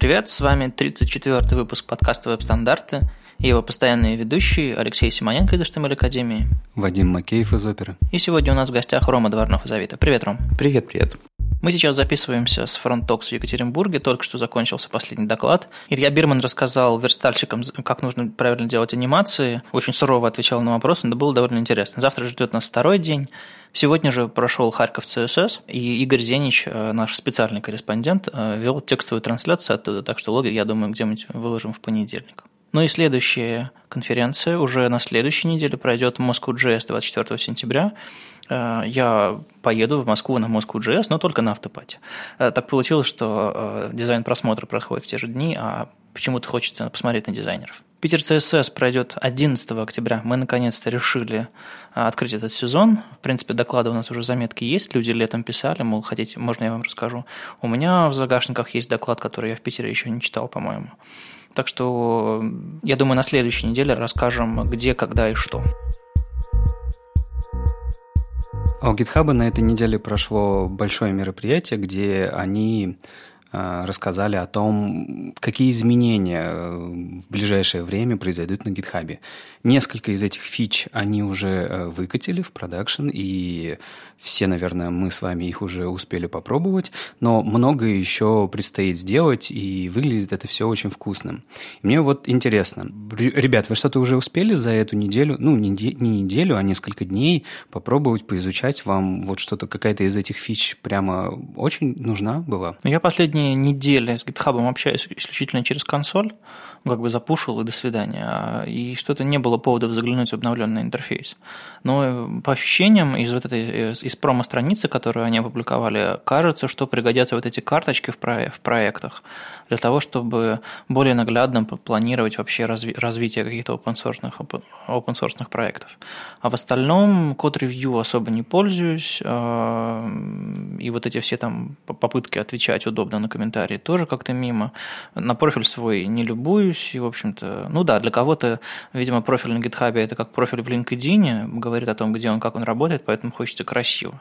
Привет, с вами 34-й выпуск подкаста «Веб-стандарты» и его постоянные ведущие Алексей Симоненко из HTML Академии. Вадим Макеев из Оперы. И сегодня у нас в гостях Рома Дворнов из Авито. Привет, Ром. Привет, привет. Мы сейчас записываемся с FrontTalks в Екатеринбурге, только что закончился последний доклад. Илья Бирман рассказал верстальщикам, как нужно правильно делать анимации, очень сурово отвечал на вопросы, но было довольно интересно. Завтра ждет нас второй день. Сегодня же прошел Харьков CSS, и Игорь Зенич, э, наш специальный корреспондент, э, вел текстовую трансляцию оттуда, так что логи, я думаю, где-нибудь выложим в понедельник. Ну и следующая конференция уже на следующей неделе пройдет Moscow.js 24 сентября. Э, я поеду в Москву на Moscow.js, но только на автопате. Так получилось, что дизайн просмотра проходит в те же дни, а почему-то хочется посмотреть на дизайнеров. Питер ЦСС пройдет 11 октября. Мы наконец-то решили а, открыть этот сезон. В принципе, доклады у нас уже заметки есть. Люди летом писали, мол, хотите, можно я вам расскажу. У меня в загашниках есть доклад, который я в Питере еще не читал, по-моему. Так что, я думаю, на следующей неделе расскажем, где, когда и что. А у GitHub на этой неделе прошло большое мероприятие, где они рассказали о том, какие изменения э, в ближайшее время произойдут на GitHub. Несколько из этих фич они уже э, выкатили в продакшн, и все, наверное, мы с вами их уже успели попробовать, но многое еще предстоит сделать, и выглядит это все очень вкусным. Мне вот интересно, ребят, вы что-то уже успели за эту неделю, ну, не, не неделю, а несколько дней попробовать поизучать? Вам вот что-то, какая-то из этих фич прямо очень нужна была? Ну, я последние недели с GitHub общаюсь исключительно через консоль, как бы запушил и до свидания. И что-то не было поводов заглянуть в обновленный интерфейс. Но э, по ощущениям из вот этой э, из промо-страницы, которую они опубликовали, кажется, что пригодятся вот эти карточки в, про, в проектах для того, чтобы более наглядно планировать вообще разви, развитие каких-то open-source, open проектов. А в остальном код-ревью особо не пользуюсь, а, и вот эти все там попытки отвечать удобно на комментарии тоже как-то мимо. На профиль свой не любуюсь, и, в общем-то, ну да, для кого-то, видимо, профиль на GitHub это как профиль в LinkedIn, говорит о том, где он, как он работает, поэтому хочется красиво.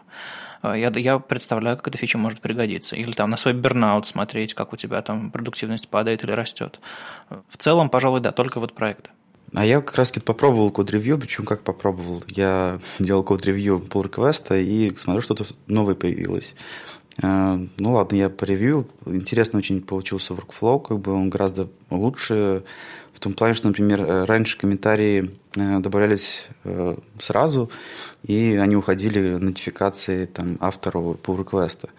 А, я, я представляю, как эта фича может пригодиться. Или там на свой бернаут смотреть, как у тебя там продуктивность падает или растет. В целом, пожалуй, да, только вот проекты. А я как раз попробовал код-ревью, причем как попробовал. Я делал код-ревью pull реквеста и смотрю, что-то новое появилось. А, ну ладно, я поревью. Интересно очень получился workflow, как бы он гораздо лучше в том плане, что, например, э, раньше комментарии э, добавлялись э, сразу, и они уходили нотификации там, автору pull реквеста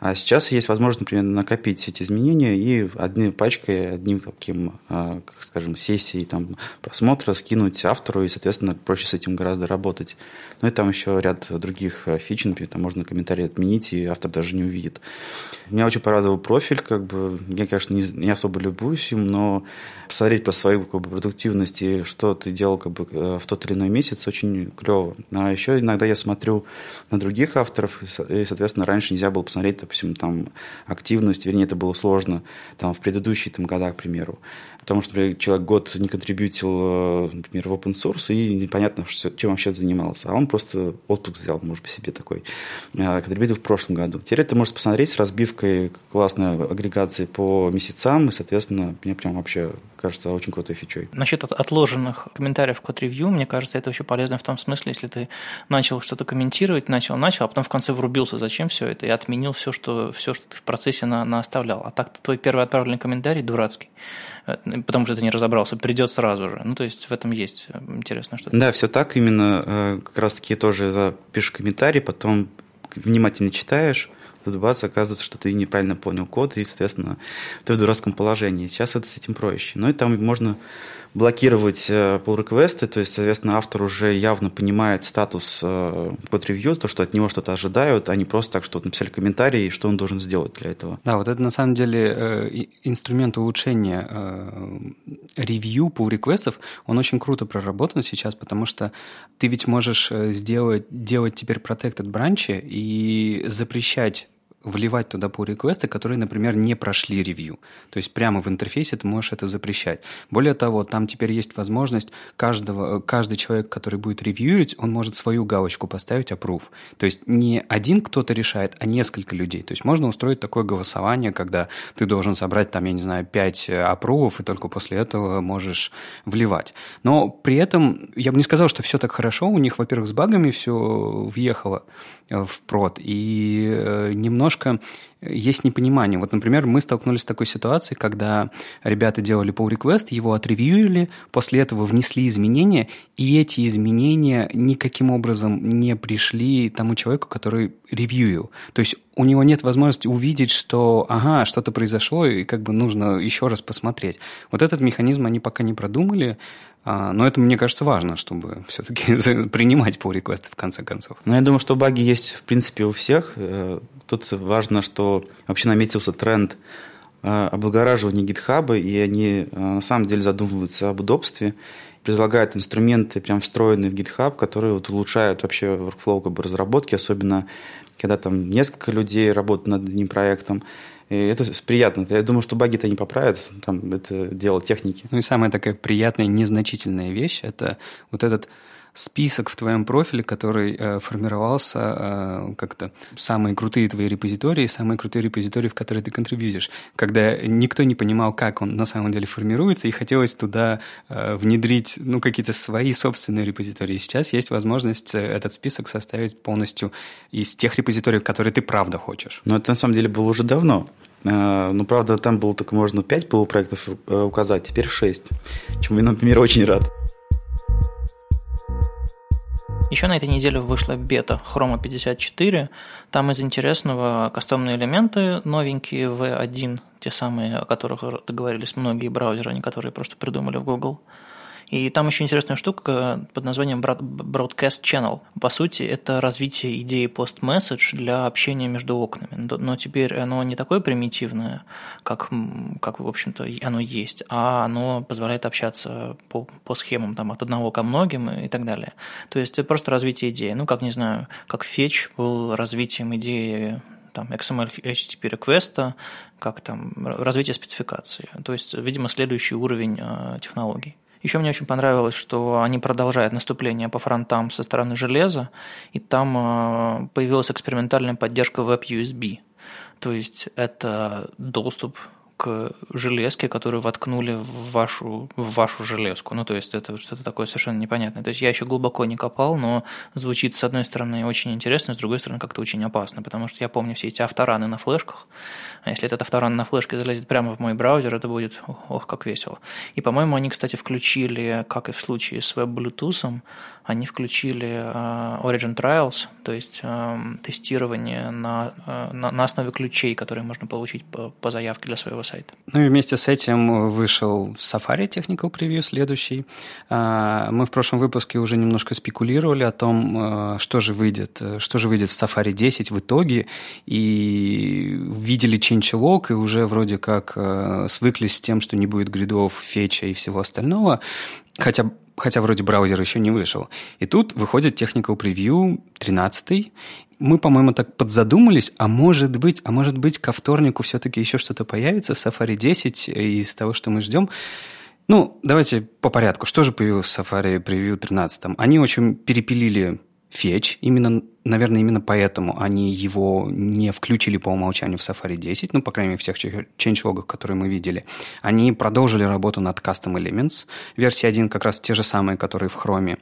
а сейчас есть возможность, например, накопить эти изменения и одной пачкой, одним таким, как скажем, сессией там, просмотра скинуть автору, и, соответственно, проще с этим гораздо работать. Ну и там еще ряд других фич, например, там можно комментарий отменить, и автор даже не увидит. Меня очень порадовал профиль, как бы, я, конечно, не, не особо любуюсь им, но посмотреть по своей как бы, продуктивности, что ты делал как бы, э, в тот или иной месяц, очень клево. А еще иногда я смотрю на других авторов, и, соответственно, раньше нельзя было посмотреть допустим, там активность, вернее, это было сложно там, в предыдущие там, годах, к примеру. Потому что например, человек год не контрибьютил, э, например, в open source, и непонятно, чем вообще занимался. А он просто отпуск взял, может быть, себе такой. Э, контрибьютил в прошлом году. Теперь ты можешь посмотреть с разбивкой классной агрегации по месяцам, и, соответственно, мне прям вообще кажется очень крутой фичой. Насчет отложенных комментариев в код-ревью, мне кажется, это очень полезно в том смысле, если ты начал что-то комментировать, начал, начал, а потом в конце врубился, зачем все это, и отменил все, что, все, что ты в процессе на, на оставлял. А так твой первый отправленный комментарий дурацкий, потому что ты не разобрался, придет сразу же. Ну, то есть в этом есть э, интересно что-то. Да, все так именно. Э, как раз-таки тоже пишешь комментарий, потом внимательно читаешь, бац, оказывается, что ты неправильно понял код, и, соответственно, ты в дурацком положении. Сейчас это с этим проще. Ну и там можно блокировать pull э, реквесты то есть, соответственно, автор уже явно понимает статус э, код-ревью, то, что от него что-то ожидают, а не просто так, что написали комментарий, и что он должен сделать для этого. Да, вот это на самом деле э, инструмент улучшения ревью pull реквестов он очень круто проработан сейчас, потому что ты ведь можешь сделать, делать теперь protected бранчи и запрещать вливать туда pull реквесты которые, например, не прошли ревью. То есть прямо в интерфейсе ты можешь это запрещать. Более того, там теперь есть возможность каждого, каждый человек, который будет ревьюить, он может свою галочку поставить approve. То есть не один кто-то решает, а несколько людей. То есть можно устроить такое голосование, когда ты должен собрать там, я не знаю, 5 аппрувов, и только после этого можешь вливать. Но при этом я бы не сказал, что все так хорошо. У них, во-первых, с багами все въехало в прод, и э, немножко есть непонимание. Вот, например, мы столкнулись с такой ситуацией, когда ребята делали pull request, его отревьюили, после этого внесли изменения, и эти изменения никаким образом не пришли тому человеку, который ревьюил. То есть у него нет возможности увидеть, что, ага, что-то произошло, и как бы нужно еще раз посмотреть. Вот этот механизм они пока не продумали, но это, мне кажется, важно, чтобы все-таки принимать pull реквесты в конце концов. Ну, я думаю, что баги есть, в принципе, у всех. Э, тут важно, что вообще наметился тренд э, облагораживания гитхаба, и они э, на самом деле задумываются об удобстве, предлагают инструменты прям встроенные в GitHub, которые вот улучшают вообще workflow как бы, разработки, особенно когда там несколько людей работают над одним проектом. И это приятно. Я думаю, что баги-то не поправят, там это дело техники. Ну и самая такая приятная, незначительная вещь – это вот этот список в твоем профиле, который э, формировался э, как-то самые крутые твои репозитории, самые крутые репозитории, в которые ты контрибьютишь, когда никто не понимал, как он на самом деле формируется, и хотелось туда э, внедрить ну, какие-то свои собственные репозитории. Сейчас есть возможность э, этот список составить полностью из тех репозиториев, которые ты правда хочешь. Но это на самом деле было уже давно. Э, ну, правда, там было только можно 5 ПО-проектов э, указать, теперь 6, чему я, например, очень рад. Еще на этой неделе вышла бета Chroma 54. Там из интересного кастомные элементы новенькие V1, те самые, о которых договорились многие браузеры, они которые просто придумали в Google. И там еще интересная штука под названием Broadcast Channel. По сути, это развитие идеи пост-месседж для общения между окнами. Но теперь оно не такое примитивное, как, как в общем-то, оно есть, а оно позволяет общаться по, по схемам там, от одного ко многим и так далее. То есть это просто развитие идеи. Ну, как, не знаю, как Fetch был развитием идеи там, XML HTTP реквеста, как там развитие спецификации. То есть, видимо, следующий уровень э, технологий. Еще мне очень понравилось, что они продолжают наступление по фронтам со стороны железа, и там э, появилась экспериментальная поддержка WebUSB. То есть это доступ к железке, которую воткнули в вашу, в вашу железку. Ну, то есть это что-то такое совершенно непонятное. То есть я еще глубоко не копал, но звучит, с одной стороны, очень интересно, с другой стороны, как-то очень опасно, потому что я помню все эти автораны на флешках, а если этот авторан на флешке залезет прямо в мой браузер, это будет, ох, как весело. И, по-моему, они, кстати, включили, как и в случае с веб-блютусом, они включили uh, Origin Trials, то есть uh, тестирование на, uh, на, на основе ключей, которые можно получить по, по заявке для своего сайта. Ну и вместе с этим вышел Safari Technical Preview следующий. Мы в прошлом выпуске уже немножко спекулировали о том, что же выйдет, что же выйдет в Safari 10 в итоге, и видели changelog, и уже вроде как свыклись с тем, что не будет гридов, фетча и всего остального. Хотя хотя вроде браузер еще не вышел. И тут выходит Technical Preview 13 мы, по-моему, так подзадумались, а может быть, а может быть, ко вторнику все-таки еще что-то появится в Safari 10 из того, что мы ждем. Ну, давайте по порядку. Что же появилось в Safari Preview 13? Они очень перепилили фетч, именно Наверное, именно поэтому они его не включили по умолчанию в Safari 10, ну, по крайней мере, всех ченчлогах, которые мы видели. Они продолжили работу над Custom Elements. Версия 1 как раз те же самые, которые в Chrome.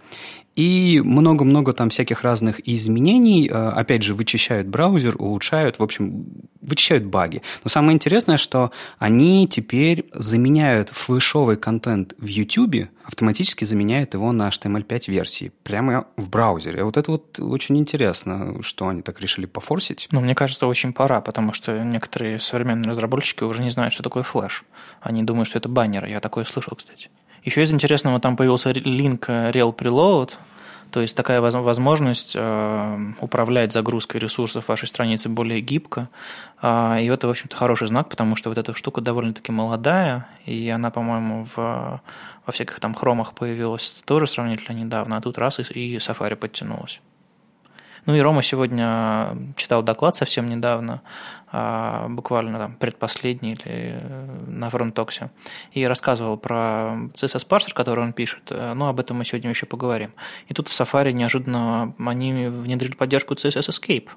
И много-много там всяких разных изменений. Э, опять же, вычищают браузер, улучшают, в общем, вычищают баги. Но самое интересное, что они теперь заменяют флешовый контент в YouTube, автоматически заменяют его на HTML5 версии прямо в браузере. Вот это вот очень интересно что они так решили пофорсить. Ну, мне кажется, очень пора, потому что некоторые современные разработчики уже не знают, что такое флеш. Они думают, что это баннеры. Я такое слышал, кстати. Еще из интересного там появился линк Real Preload, то есть такая возможность э, управлять загрузкой ресурсов вашей страницы более гибко. А, и это, в общем-то, хороший знак, потому что вот эта штука довольно-таки молодая, и она, по-моему, в, во всяких там хромах появилась тоже сравнительно недавно, а тут раз и, и Safari подтянулась. Ну и Рома сегодня читал доклад совсем недавно, буквально там предпоследний или э, на фронтоксе, и рассказывал про CSS-парсер, который он пишет, э, но об этом мы сегодня еще поговорим. И тут в Safari неожиданно они внедрили поддержку CSS Escape,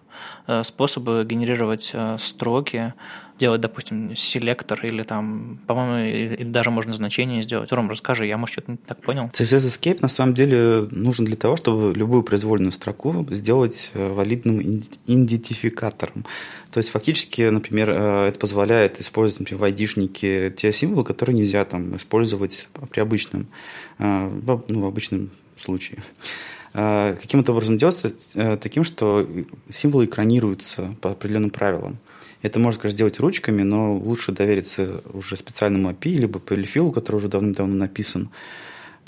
э, способы генерировать строки, делать, допустим, селектор или там, по-моему, даже можно значение сделать. Ром, расскажи, я, может, что-то не так понял. CSS Escape на самом деле нужен для того, чтобы любую произвольную строку сделать валидным идентификатором. То есть фактически, например, э, это позволяет использовать, например, в айдишнике те символы, которые нельзя там использовать при обычном, э, ну, в обычном случае. Э, каким это образом делается? Таким, что символы экранируются по определенным правилам. Это можно, конечно, сделать ручками, но лучше довериться уже специальному API, либо полифилу, который уже давным-давно написан.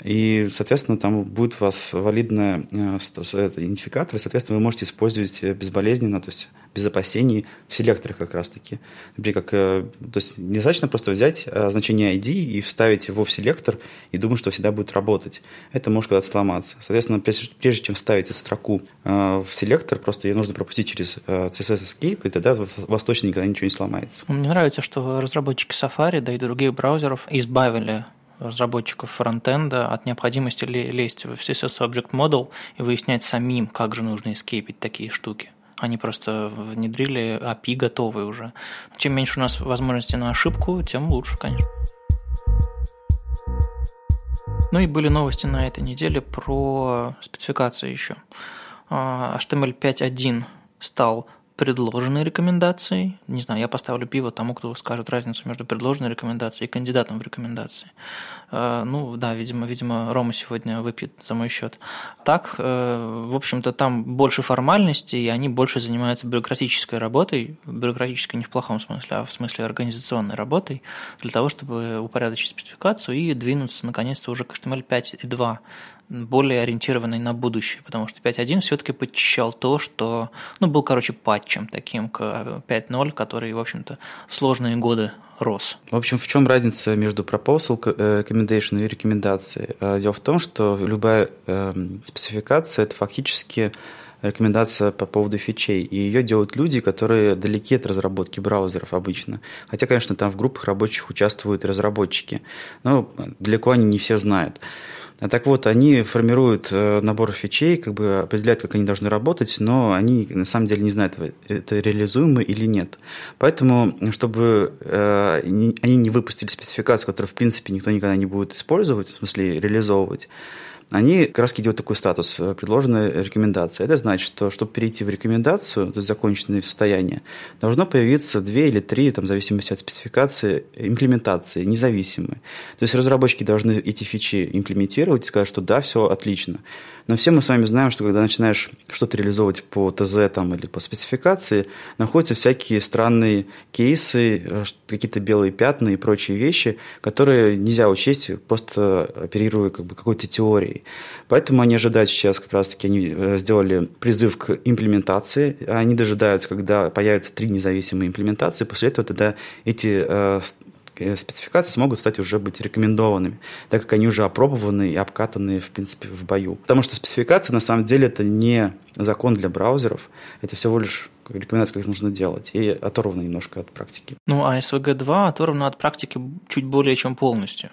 И, соответственно, там будет у вас валидный идентификатор, и, соответственно, вы можете использовать безболезненно, то есть без опасений в селекторах как раз-таки. Например, как, э, то есть недостаточно просто взять э, значение ID и вставить его в селектор и думать, что всегда будет работать. Это может когда-то сломаться. Соответственно, прежде, чем вставить эту строку э, в селектор, просто ее нужно пропустить через CSS Escape, и тогда у вас точно никогда ничего не сломается. Мне нравится, что разработчики Safari, да и других браузеров избавили разработчиков фронтенда от необходимости лезть в CSS Object Model и выяснять самим, как же нужно эскейпить такие штуки. Они просто внедрили API готовые уже. Чем меньше у нас возможностей на ошибку, тем лучше, конечно. Ну и были новости на этой неделе про спецификации еще. HTML 5.1 стал предложенной рекомендацией. Не знаю, я поставлю пиво тому, кто скажет разницу между предложенной рекомендацией и кандидатом в рекомендации. Э, ну да, видимо, видимо, Рома сегодня выпьет за мой счет. Так, э, в общем-то, там больше формальностей, и они больше занимаются бюрократической работой, бюрократической не в плохом смысле, а в смысле организационной работой, для того, чтобы упорядочить спецификацию и двинуться наконец-то уже к HTML 5.2 более ориентированный на будущее, потому что 5.1 все-таки подчищал то, что, ну, был, короче, патчем таким к 5.0, который, в общем-то, в сложные годы рос. В общем, в чем разница между proposal э, recommendation и рекомендацией? Э, дело в том, что любая э, спецификация – это фактически рекомендация по поводу фичей. И ее делают люди, которые далеки от разработки браузеров обычно. Хотя, конечно, там в группах рабочих участвуют разработчики. Но далеко они не все знают. А так вот, они формируют э, набор фичей, как бы определяют, как они должны работать, но они на самом деле не знают, это реализуемо или нет. Поэтому, чтобы э, они не выпустили спецификацию, которую, в принципе, никто никогда не будет использовать, в смысле реализовывать, они как раз делают такой статус, э, предложенная рекомендация. Это значит, что чтобы перейти в рекомендацию, то есть законченное состояние, должно появиться две или три, там, в зависимости от спецификации, имплементации, независимые. То есть разработчики должны эти фичи имплементировать и сказать, что да, все отлично. Но все мы с вами знаем, что когда начинаешь что-то реализовывать по ТЗ там, или по спецификации, находятся всякие странные кейсы, э, какие-то белые пятна и прочие вещи, которые нельзя учесть, просто оперируя как бы какой-то теорией. Поэтому они ожидают сейчас, как раз-таки они э, сделали призыв к имплементации, они дожидаются, когда появятся три независимые имплементации, после этого тогда эти э, спецификации смогут стать уже быть рекомендованными, так как они уже опробованы и обкатаны, в принципе, в бою. Потому что спецификация, на самом деле, это не закон для браузеров, это всего лишь рекомендация, как нужно делать, и оторвано немножко от практики. Ну, а SVG2 оторвано от практики чуть более чем полностью.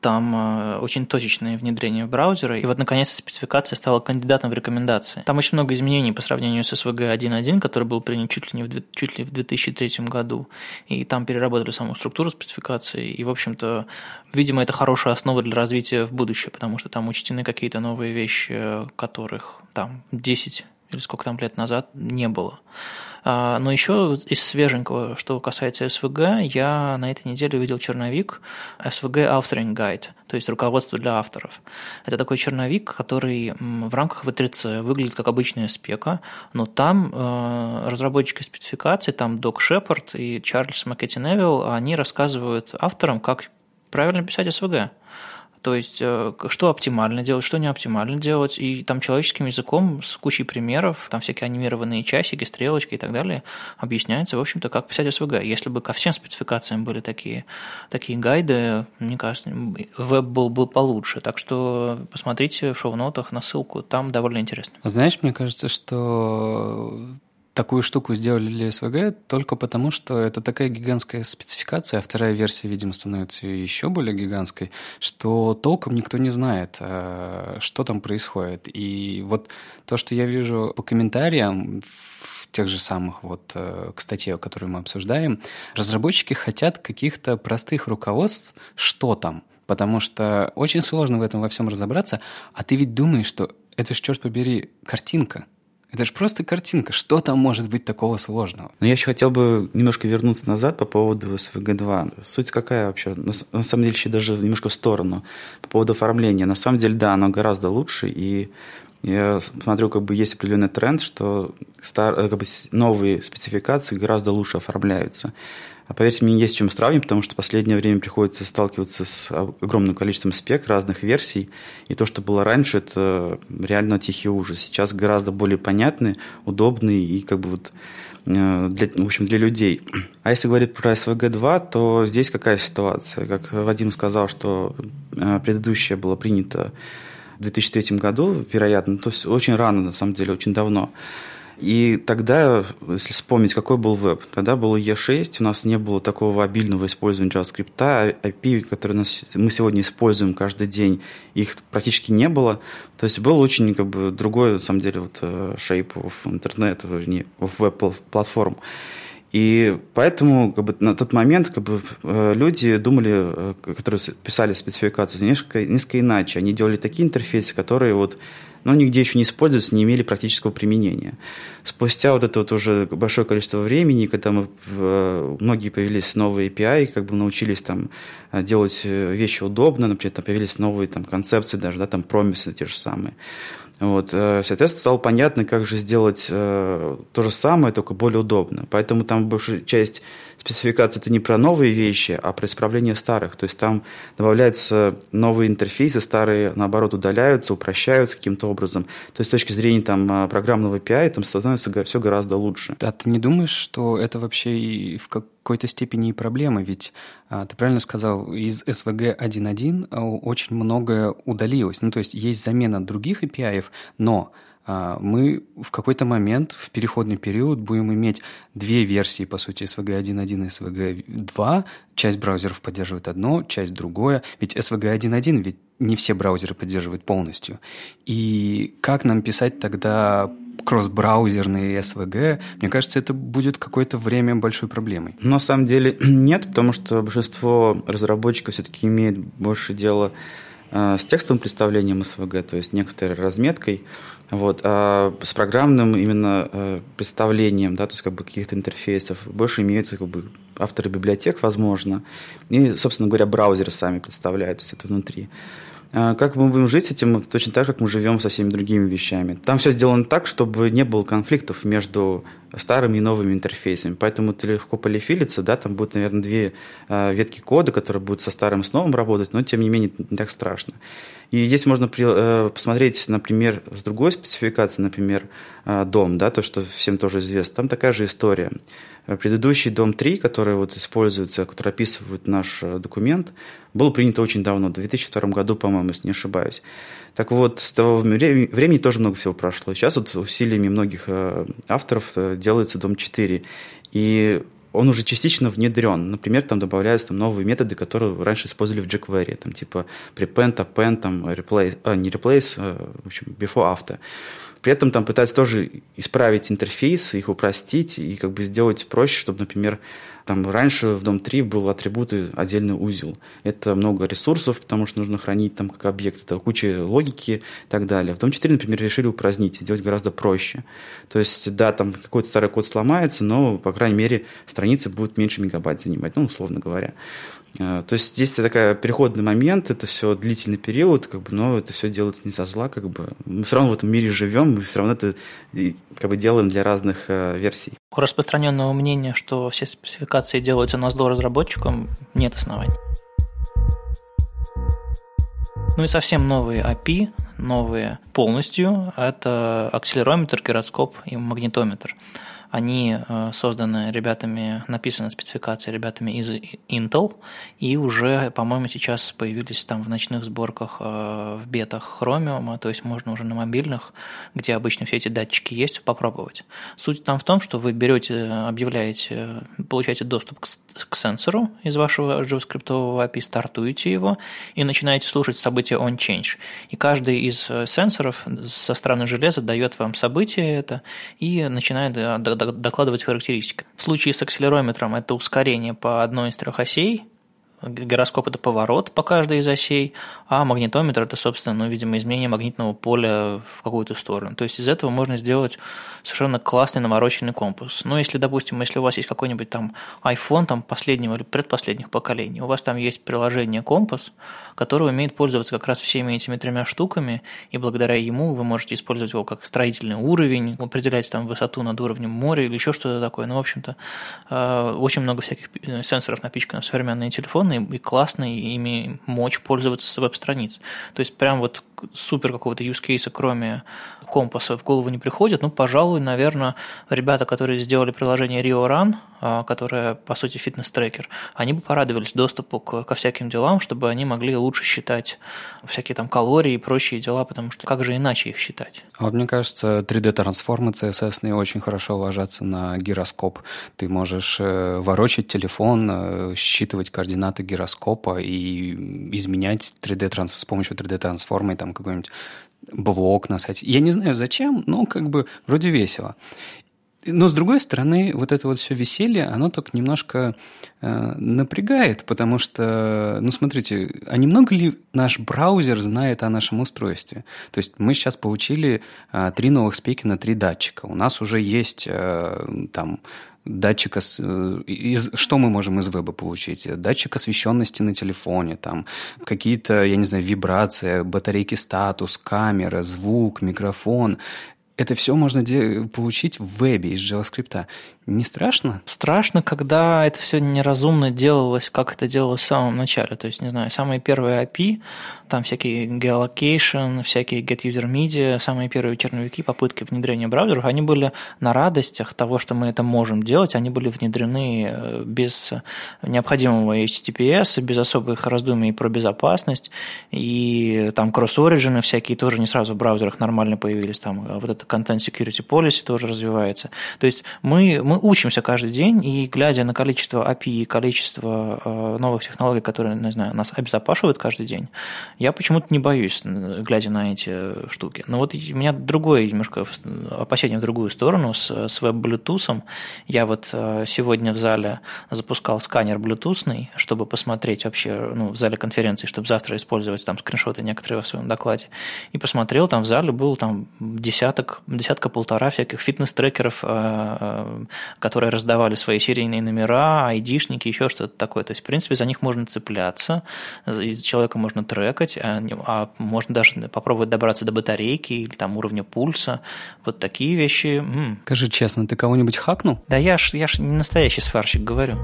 Там э, очень точечное внедрение в браузеры, и вот, наконец, спецификация стала кандидатом в рекомендации. Там очень много изменений по сравнению с SVG 1.1, который был принят чуть ли, не в, чуть ли в 2003 году, и там переработали саму структуру спецификации, и, в общем-то, видимо, это хорошая основа для развития в будущее, потому что там учтены какие-то новые вещи, которых там 10 или сколько там лет назад не было. А, но еще из свеженького, что касается SVG, я на этой неделе увидел черновик SVG Authoring Guide, то есть руководство для авторов. Это такой черновик, который в рамках V3C выглядит как обычная спека, но там э, разработчики спецификации, там Док Шепард и Чарльз Маккетти Невилл, они рассказывают авторам, как правильно писать SVG. То есть, э, что оптимально делать, что не оптимально делать. И там человеческим языком с кучей примеров, там всякие анимированные часики, стрелочки и так далее, объясняется, в общем-то, как писать СВГ. Если бы ко всем спецификациям были такие, такие гайды, мне кажется, веб был бы получше. Так что посмотрите в шоу-нотах на ссылку, там довольно интересно. Знаешь, мне кажется, что такую штуку сделали для СВГ только потому, что это такая гигантская спецификация, а вторая версия, видимо, становится еще более гигантской, что толком никто не знает, э, что там происходит. И вот то, что я вижу по комментариям в тех же самых вот э, к статье, которую мы обсуждаем, разработчики хотят каких-то простых руководств, что там, потому что очень сложно в этом во всем разобраться, а ты ведь думаешь, что это ж, черт побери, картинка – это же просто картинка. Что там может быть такого сложного? Но я еще хотел бы немножко вернуться назад по поводу SVG2. Суть какая вообще? На, на самом деле, еще даже немножко в сторону. По поводу оформления. На самом деле, да, оно гораздо лучше. И я смотрю, как бы есть определенный тренд, что стар, как бы новые спецификации гораздо лучше оформляются. А поверьте мне, есть чем сравнить, потому что в последнее время приходится сталкиваться с огромным количеством спек, разных версий. И то, что было раньше, это реально тихий ужас. Сейчас гораздо более понятный, удобный и как бы вот э, для, в общем, для людей. А если говорить про SVG2, то здесь какая ситуация? Как Вадим сказал, что э, предыдущее было принято в 2003 году, вероятно, то есть очень рано, на самом деле, очень давно. И тогда, если вспомнить, какой был веб, тогда был E6, у нас не было такого обильного использования JavaScript, API, которые мы сегодня используем каждый день, их практически не было. То есть был очень как бы, другой, на самом деле, вот, shape of интернета, вернее, of веб-платформ. И поэтому как бы, на тот момент как бы, э, люди думали, э, которые писали спецификацию, несколько, несколько иначе. Они делали такие интерфейсы, которые вот но нигде еще не используются, не имели практического применения. Спустя вот это вот уже большое количество времени, когда мы, в, многие появились новые API, как бы научились там делать вещи удобно, например, там появились новые там концепции даже, да, там промисы те же самые. Вот, э, соответственно, стало понятно, как же сделать э, то же самое, только более удобно. Поэтому там большая часть спецификации это не про новые вещи, а про исправление старых. То есть там добавляются новые интерфейсы, старые, наоборот, удаляются, упрощаются каким-то образом. То есть с точки зрения там, а, программного API там становится все гораздо лучше. А ты не думаешь, что это вообще и в какой-то степени и проблема? Ведь а, ты правильно сказал, из SVG 1.1 а, очень многое удалилось. Ну, то есть есть замена других API, но а, мы в какой-то момент, в переходный период, будем иметь две версии, по сути, SVG 1.1 и SVG 2. Часть браузеров поддерживает одно, часть другое. Ведь SVG 1.1 ведь не все браузеры поддерживают полностью. И как нам писать тогда кросс-браузерные SVG, мне кажется, это будет какое-то время большой проблемой. На самом деле нет, потому что большинство разработчиков все-таки имеет больше дела Э, с текстовым представлением СВГ, то есть некоторой разметкой, вот, а с программным именно э, представлением, да, то есть как бы каких-то интерфейсов больше имеют как бы авторы библиотек, возможно, и, собственно говоря, браузеры сами представляют, то есть это внутри. А как мы будем жить с этим, точно так, как мы живем со всеми другими вещами. Там все сделано так, чтобы не было конфликтов между старыми и новыми интерфейсами. Поэтому это легко полифилиться, да, там будет, наверное, две э, ветки кода, которые будут со старым и с новым работать, но тем не менее не так страшно. И здесь можно э, посмотреть, например, с другой спецификации, например, э, дом, да, то, что всем тоже известно. Там такая же история. Предыдущий дом 3, который вот используется, который описывает наш документ, был принят очень давно, в 2002 году, по-моему, если не ошибаюсь. Так вот, с того времени тоже много всего прошло. Сейчас вот усилиями многих авторов делается дом 4. И он уже частично внедрен. Например, там добавляются там, новые методы, которые раньше использовали в jQuery, там, типа prepend, append, там, replace, а, не replace, в общем, before, after. При этом там пытаются тоже исправить интерфейсы, их упростить и как бы сделать проще, чтобы, например, там раньше в Дом 3 был атрибуты отдельный узел. Это много ресурсов, потому что нужно хранить там как объект, это куча логики и так далее. В Дом 4, например, решили упразднить, сделать гораздо проще. То есть, да, там какой-то старый код сломается, но, по крайней мере, страницы будут меньше мегабайт занимать, ну, условно говоря. Э, то есть здесь такой переходный момент, это все длительный период, как бы, но это все делается не со зла, как бы. Мы все равно в этом мире живем, мы все равно это как бы делаем для разных э, версий. У распространенного мнения, что все спецификации делаются на зло разработчикам, нет оснований. Ну и совсем новые API, новые полностью, это акселерометр, гироскоп и магнитометр. Они э, созданы ребятами, написаны спецификации ребятами из Intel, и уже, по-моему, сейчас появились там в ночных сборках э, в бетах Chromium, то есть можно уже на мобильных, где обычно все эти датчики есть, попробовать. Суть там в том, что вы берете, объявляете, получаете доступ к сенсору из вашего JavaScript API, стартуете его и начинаете слушать события on-change. И каждый из э, сенсоров со стороны железа дает вам событие это и начинает докладывать характеристики. В случае с акселерометром это ускорение по одной из трех осей, Гироскоп – это поворот по каждой из осей, а магнитометр – это, собственно, ну, видимо, изменение магнитного поля в какую-то сторону. То есть из этого можно сделать совершенно классный намороченный компас. Но если, допустим, если у вас есть какой-нибудь там iPhone там, последнего или предпоследних поколений, у вас там есть приложение компас, которое умеет пользоваться как раз всеми этими тремя штуками, и благодаря ему вы можете использовать его как строительный уровень, определять там высоту над уровнем моря или еще что-то такое. Ну, в общем-то, э, очень много всяких э, сенсоров напичкано в современные телефоны, и классно ими мочь пользоваться с веб-страниц. То есть прям вот супер какого-то use case, кроме компаса, в голову не приходит. Ну, пожалуй, наверное, ребята, которые сделали приложение Rio Run, а, которое, по сути, фитнес-трекер, они бы порадовались доступу к, ко всяким делам, чтобы они могли лучше считать всякие там калории и прочие дела, потому что как же иначе их считать? А вот мне кажется, 3D-трансформы CSS очень хорошо ложатся на гироскоп. Ты можешь э, ворочать телефон, э, считывать координаты гироскопа и изменять 3D с помощью 3D-трансформы, там какой-нибудь блок на сайте. Я не знаю зачем, но как бы вроде весело. Но с другой стороны, вот это вот все веселье, оно только немножко э, напрягает, потому что, ну смотрите, а немного ли наш браузер знает о нашем устройстве? То есть мы сейчас получили э, три новых спеки на три датчика. У нас уже есть э, там датчик, э, из, что мы можем из веба получить? Датчик освещенности на телефоне, там какие-то, я не знаю, вибрации, батарейки статус, камера, звук, микрофон. Это все можно получить в вебе из JavaScript. Не страшно? Страшно, когда это все неразумно делалось, как это делалось в самом начале. То есть, не знаю, самые первые API, там всякие geolocation, всякие get user media, самые первые черновики, попытки внедрения браузеров, они были на радостях того, что мы это можем делать, они были внедрены э, без необходимого HTTPS, без особых раздумий про безопасность, и там кросс-оригины всякие тоже не сразу в браузерах нормально появились, там э, вот это Content Security Policy тоже развивается. То есть мы, мы учимся каждый день, и глядя на количество API, количество э, новых технологий, которые, не знаю, нас обезопашивают каждый день, я почему-то не боюсь, глядя на эти штуки. Но вот у меня другое немножко опасение в другую сторону с, с веб-блютусом. Я вот э, сегодня в зале запускал сканер блютусный, чтобы посмотреть вообще, ну, в зале конференции, чтобы завтра использовать там скриншоты некоторые в своем докладе. И посмотрел, там в зале был там десяток, десятка-полтора всяких фитнес-трекеров, э, которые раздавали свои серийные номера, айдишники, еще что-то такое. То есть, в принципе, за них можно цепляться, из человека можно трекать, а, а можно даже попробовать добраться до батарейки или там уровня пульса. Вот такие вещи. М-м. Скажи честно, ты кого-нибудь хакнул? Да я ж, я ж не настоящий сварщик, говорю.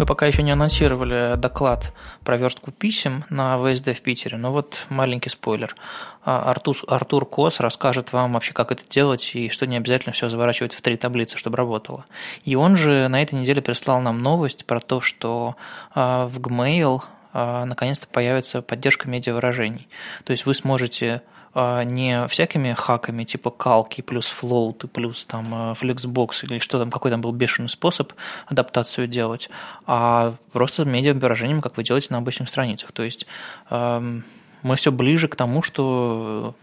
Мы пока еще не анонсировали доклад про верстку писем на ВСД в Питере, но вот маленький спойлер. А, Артур, Артур Кос расскажет вам вообще, как это делать и что не обязательно все заворачивать в три таблицы, чтобы работало. И он же на этой неделе прислал нам новость про то, что а, в Gmail а, наконец-то появится поддержка медиавыражений. То есть вы сможете не всякими хаками типа калки плюс float плюс там flexbox или что там, какой там был бешеный способ адаптацию делать, а просто медиа-выражением, как вы делаете на обычных страницах. То есть мы все ближе к тому, что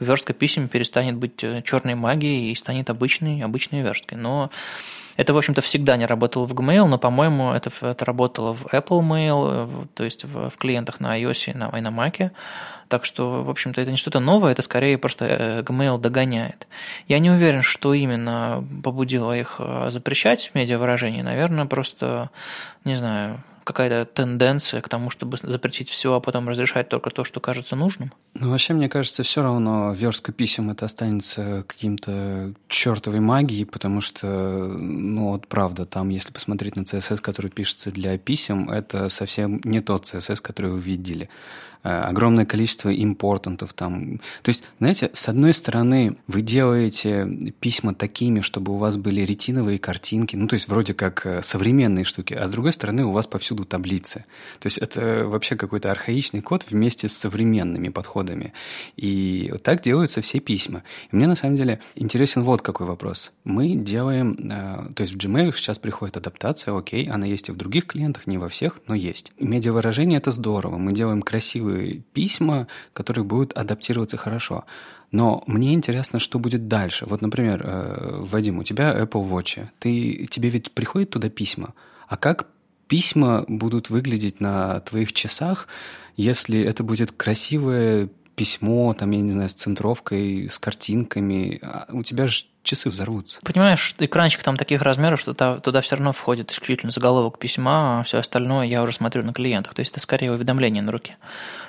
верстка писем перестанет быть э, черной магией и станет обычной, обычной версткой. Но это, в общем-то, всегда не работало в Gmail, но, по-моему, это, это работало в Apple Mail, то есть в, в клиентах на iOS и на, и на Mac. Так что, в общем-то, это не что-то новое, это скорее просто э, Gmail догоняет. Я не уверен, что именно побудило их э, запрещать медиавыражение. Наверное, просто, не знаю, какая-то тенденция к тому, чтобы запретить все, а потом разрешать только то, что кажется нужным? Ну, вообще, мне кажется, все равно верстка писем это останется каким-то чертовой магией, потому что, ну, вот правда, там, если посмотреть на CSS, который пишется для писем, это совсем не тот CSS, который вы видели. Э, огромное количество импортантов там. То есть, знаете, с одной стороны, вы делаете письма такими, чтобы у вас были ретиновые картинки, ну, то есть вроде как э, современные штуки, а с другой стороны у вас повсюду таблицы. То есть это вообще какой-то архаичный код вместе с современными подходами. И вот так делаются все письма. И мне на самом деле интересен вот какой вопрос. Мы делаем, э, то есть в Gmail сейчас приходит адаптация, окей, она есть и в других клиентах, не во всех, но есть. Медиавыражение – это здорово. Мы делаем красивые письма, которые будут адаптироваться хорошо. Но мне интересно, что будет дальше. Вот, например, э, Вадим, у тебя Apple Watch. Ты, тебе ведь приходят туда письма. А как письма будут выглядеть на твоих часах, если это будет красивое письмо, там, я не знаю, с центровкой, с картинками, а у тебя же часы взорвутся. Понимаешь, экранчик там таких размеров, что туда, туда все равно входит исключительно заголовок письма, а все остальное я уже смотрю на клиентах. То есть это скорее уведомление на руке.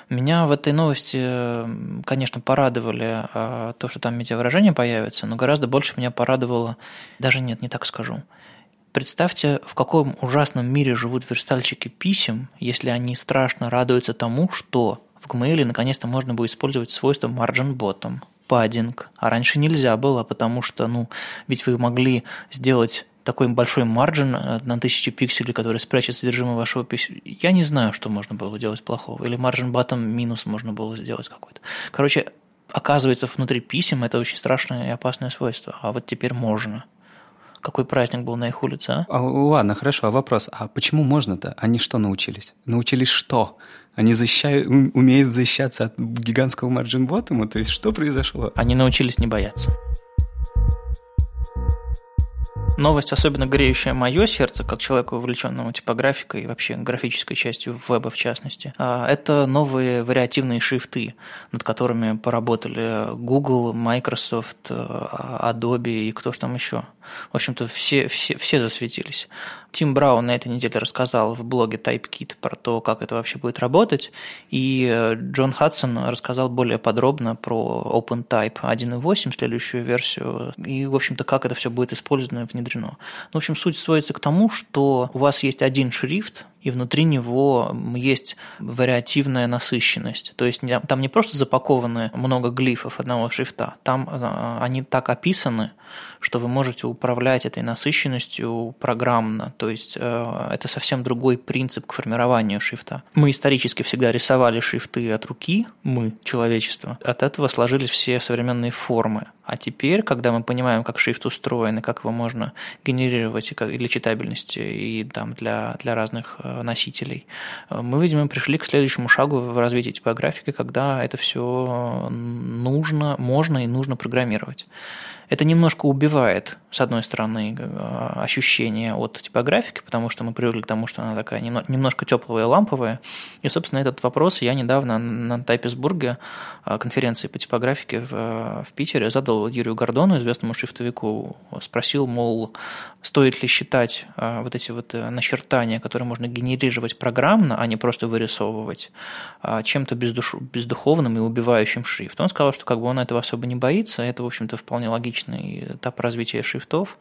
Меня в этой новости, конечно, порадовали а, то, что там медиавыражение появится, но гораздо больше меня порадовало, даже нет, не так скажу. Представьте, в каком ужасном мире живут верстальщики писем, если они страшно радуются тому, что в Gmail наконец-то можно будет использовать свойство margin bottom, паддинг. А раньше нельзя было, потому что, ну, ведь вы могли сделать такой большой маржин э, на тысячи пикселей, который спрячет содержимое вашего письма. Я не знаю, что можно было делать плохого. Или маржин батом минус можно было сделать какой-то. Короче, оказывается, внутри писем это очень страшное и опасное свойство. А вот теперь можно. Какой праздник был на их улице, а? а ладно, хорошо, а вопрос, а почему можно-то? Они что научились? Научились что? Они защищают, умеют защищаться от гигантского марджин-ботома? То есть что произошло? Они научились не бояться. Новость, особенно греющая мое сердце, как человеку, увлеченному типографикой и вообще графической частью веба в частности, а, это новые вариативные шрифты, над которыми поработали Google, Microsoft, а, Adobe и кто ж там еще. В общем-то, все, все, все засветились. Тим Браун на этой неделе рассказал в блоге TypeKit про то, как это вообще будет работать, и э, Джон Хадсон рассказал более подробно про OpenType 1.8, следующую версию, и, в общем-то, как это все будет использовано и внедрено. Ну, в общем, суть сводится к тому, что у вас есть один шрифт, и внутри него есть вариативная насыщенность. То есть там не просто запакованы много глифов одного шрифта, там э, они так описаны, что вы можете управлять этой насыщенностью программно. То есть э, это совсем другой принцип к формированию шрифта. Мы исторически всегда рисовали шрифты от руки, мы, человечество. От этого сложились все современные формы. А теперь, когда мы понимаем, как шрифт устроен и как его можно генерировать и как, для читабельности и там, для, для разных э, носителей, э, мы, видимо, пришли к следующему шагу в развитии типографики, когда это все нужно, можно и нужно программировать это немножко убивает, с одной стороны, э, ощущение от типографики, потому что мы привыкли к тому, что она такая немножко теплая ламповая. И, собственно, этот вопрос я недавно на Тайписбурге, э, конференции по типографике в, в Питере, задал Юрию Гордону, известному шрифтовику, спросил, мол, стоит ли считать э, вот эти вот начертания, которые можно генерировать программно, а не просто вырисовывать, чем-то бездуш... бездуховным и убивающим шрифт. Он сказал, что как бы он этого особо не боится, это, в общем-то, вполне логично логичный этап развития шрифтов,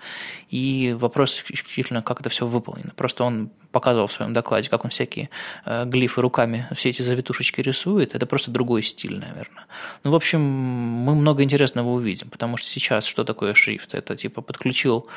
и вопрос исключительно, как это все выполнено. Просто он показывал в своем докладе, как он всякие э, глифы руками, все эти завитушечки рисует, это просто другой стиль, наверное. Ну, в общем, мы много интересного увидим, потому что сейчас что такое шрифт? Это типа подключил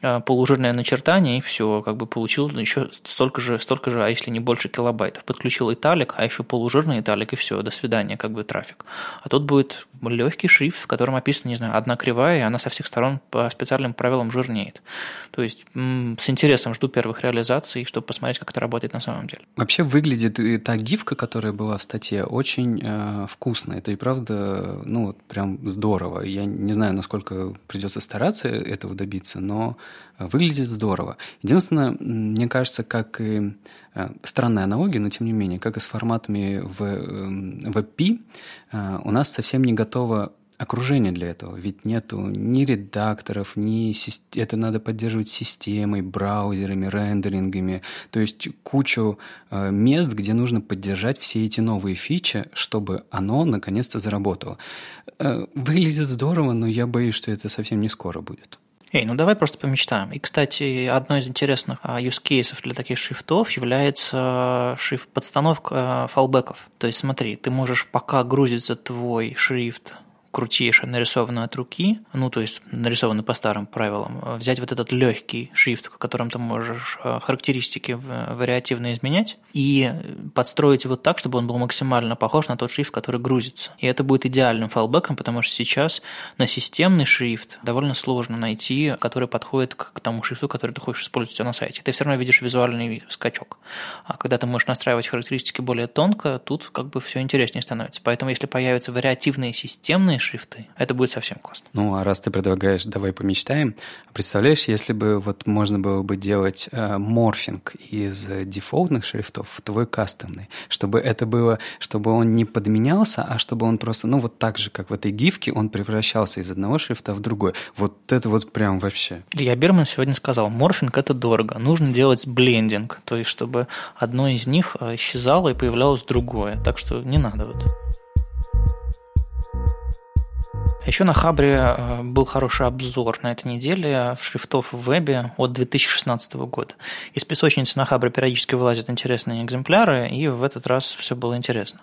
э, полужирное начертание, и все, как бы получил еще столько же, столько же, а если не больше килобайтов. Подключил италик, а еще полужирный италик, и все, до свидания, как бы трафик. А тут будет легкий шрифт, в котором описано, не знаю, одна кривая, она со всех сторон по специальным правилам жирнеет. То есть с интересом жду первых реализаций, чтобы посмотреть, как это работает на самом деле. Вообще выглядит и та гифка, которая была в статье, очень э, вкусно. Это и правда, ну, прям здорово. Я не знаю, насколько придется стараться этого добиться, но выглядит здорово. Единственное, мне кажется, как и э, странная аналогия, но тем не менее, как и с форматами в WebP, эм, э, у нас совсем не готова окружение для этого. Ведь нету ни редакторов, ни это надо поддерживать системой, браузерами, рендерингами. То есть кучу э, мест, где нужно поддержать все эти новые фичи, чтобы оно наконец-то заработало. Э, выглядит здорово, но я боюсь, что это совсем не скоро будет. Эй, ну давай просто помечтаем. И, кстати, одной из интересных а, use cases для таких шрифтов является шрифт подстановка фалбеков. То есть смотри, ты можешь пока грузится твой шрифт крутейшая, нарисованная от руки, ну, то есть нарисованный по старым правилам, взять вот этот легкий шрифт, в котором ты можешь э, характеристики вариативно изменять, и подстроить его так, чтобы он был максимально похож на тот шрифт, который грузится. И это будет идеальным файлбеком, потому что сейчас на системный шрифт довольно сложно найти, который подходит к тому шрифту, который ты хочешь использовать на сайте. Ты все равно видишь визуальный скачок. А когда ты можешь настраивать характеристики более тонко, тут как бы все интереснее становится. Поэтому если появятся вариативные системные шрифты. Это будет совсем классно. Ну, а раз ты предлагаешь, давай помечтаем. Представляешь, если бы вот можно было бы делать э, морфинг из дефолтных шрифтов в твой кастомный, чтобы это было, чтобы он не подменялся, а чтобы он просто, ну, вот так же, как в этой гифке, он превращался из одного шрифта в другой. Вот это вот прям вообще. Илья Берман сегодня сказал, морфинг – это дорого, нужно делать блендинг, то есть чтобы одно из них э, исчезало и появлялось другое, так что не надо вот. Еще на Хабре э, был хороший обзор на этой неделе шрифтов в вебе от 2016 года. Из песочницы на Хабре периодически вылазят интересные экземпляры, и в этот раз все было интересно.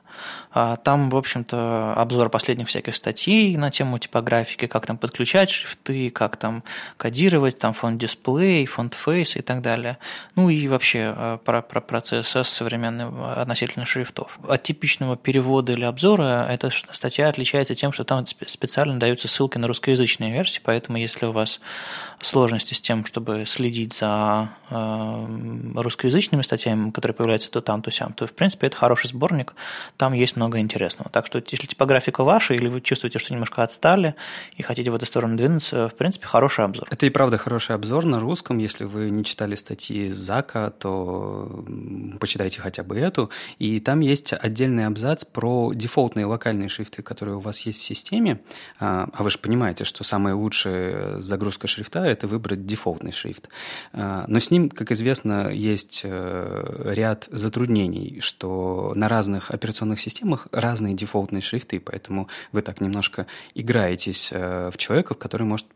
А там, в общем-то, обзор последних всяких статей на тему типографики, как там подключать шрифты, как там кодировать, там фонд дисплей, фонд фейс и так далее. Ну и вообще э, про, про, про CSS современный относительно шрифтов. От типичного перевода или обзора эта статья отличается тем, что там специально специально даются ссылки на русскоязычные версии, поэтому если у вас сложности с тем, чтобы следить за э, русскоязычными статьями, которые появляются то там, то сям, то, в принципе, это хороший сборник, там есть много интересного. Так что, если типографика ваша, или вы чувствуете, что немножко отстали и хотите в эту сторону двинуться, в принципе, хороший обзор. Это и правда хороший обзор на русском. Если вы не читали статьи Зака, то почитайте хотя бы эту. И там есть отдельный абзац про дефолтные локальные шрифты, которые у вас есть в системе. А, а вы же понимаете, что самая лучшая загрузка шрифта – это выбрать дефолтный шрифт. А, но с ним, как известно, есть э, ряд затруднений, что на разных операционных системах разные дефолтные шрифты, поэтому вы так немножко играетесь э, в человека, который может,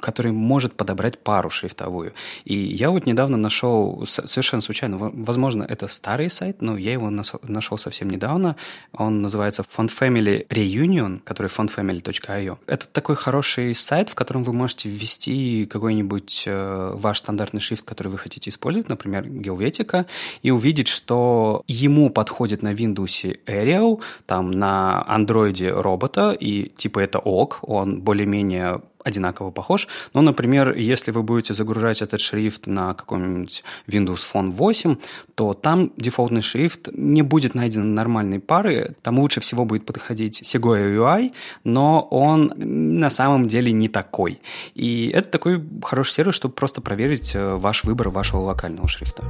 который может подобрать пару шрифтовую. И я вот недавно нашел, совершенно случайно, возможно, это старый сайт, но я его нашел совсем недавно. Он называется Font Family Reunion, который fontfamily.io. Это такой хороший сайт, в котором вы можете ввести какой-нибудь э, ваш стандартный шрифт, который вы хотите использовать, например, Helvetica, и увидеть, что ему подходит на Windows Arial, там на Android робота, и типа это ок, он более-менее одинаково похож. Но, например, если вы будете загружать этот шрифт на какой-нибудь Windows Phone 8, то там дефолтный шрифт не будет найден нормальной пары. Там лучше всего будет подходить Segoya UI, но он на самом деле не такой. И это такой хороший сервис, чтобы просто проверить э, ваш выбор вашего локального шрифта.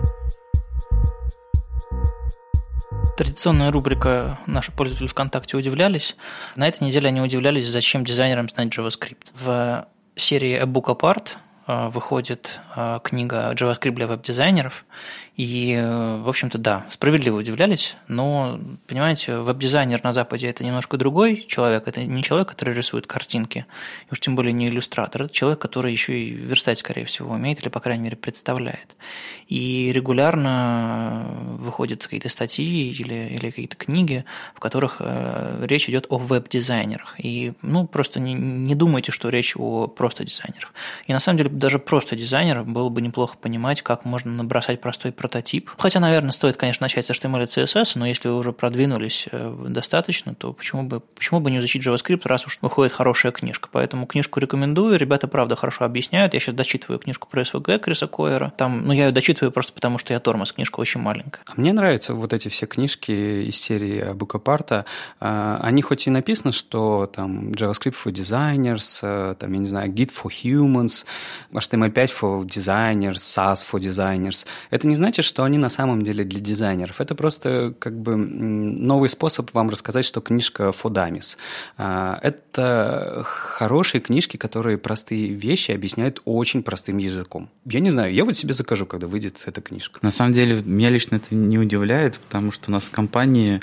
Традиционная рубрика «Наши пользователи ВКонтакте удивлялись». На этой неделе они удивлялись, зачем дизайнерам знать JavaScript. В серии A Book Apart э, выходит э, книга JavaScript для веб-дизайнеров, и, э, в общем-то, да, справедливо удивлялись, но, понимаете, веб-дизайнер на Западе – это немножко другой человек, это не человек, который рисует картинки, и уж тем более не иллюстратор, это человек, который еще и верстать, скорее всего, умеет или, по крайней мере, представляет. И регулярно выходят какие-то статьи или, или какие-то книги, в которых э, речь идет о веб-дизайнерах. И, ну, просто не, не думайте, что речь о просто дизайнерах. И, на самом деле, даже просто дизайнеров было бы неплохо понимать, как можно набросать простой прототип. Хотя, наверное, стоит, конечно, начать с HTML и CSS, но если вы уже продвинулись э, достаточно, то почему бы, почему бы не изучить JavaScript, раз уж выходит хорошая книжка. Поэтому книжку рекомендую. Ребята, правда, хорошо объясняют. Я сейчас дочитываю книжку про SVG Криса Койера. Там, ну, я ее дочитываю просто потому, что я тормоз. Книжка очень маленькая. А мне нравятся вот эти все книжки из серии Букапарта. А, они хоть и написано, что там JavaScript for Designers, э, там, я не знаю, Git for Humans, HTML5 for designers, SAS for designers. Это не значит, что они на самом деле для дизайнеров. Это просто как бы новый способ вам рассказать, что книжка dummies. А, это хорошие книжки, которые простые вещи объясняют очень простым языком. Я не знаю, я вот себе закажу, когда выйдет эта книжка. На самом деле, меня лично это не удивляет, потому что у нас в компании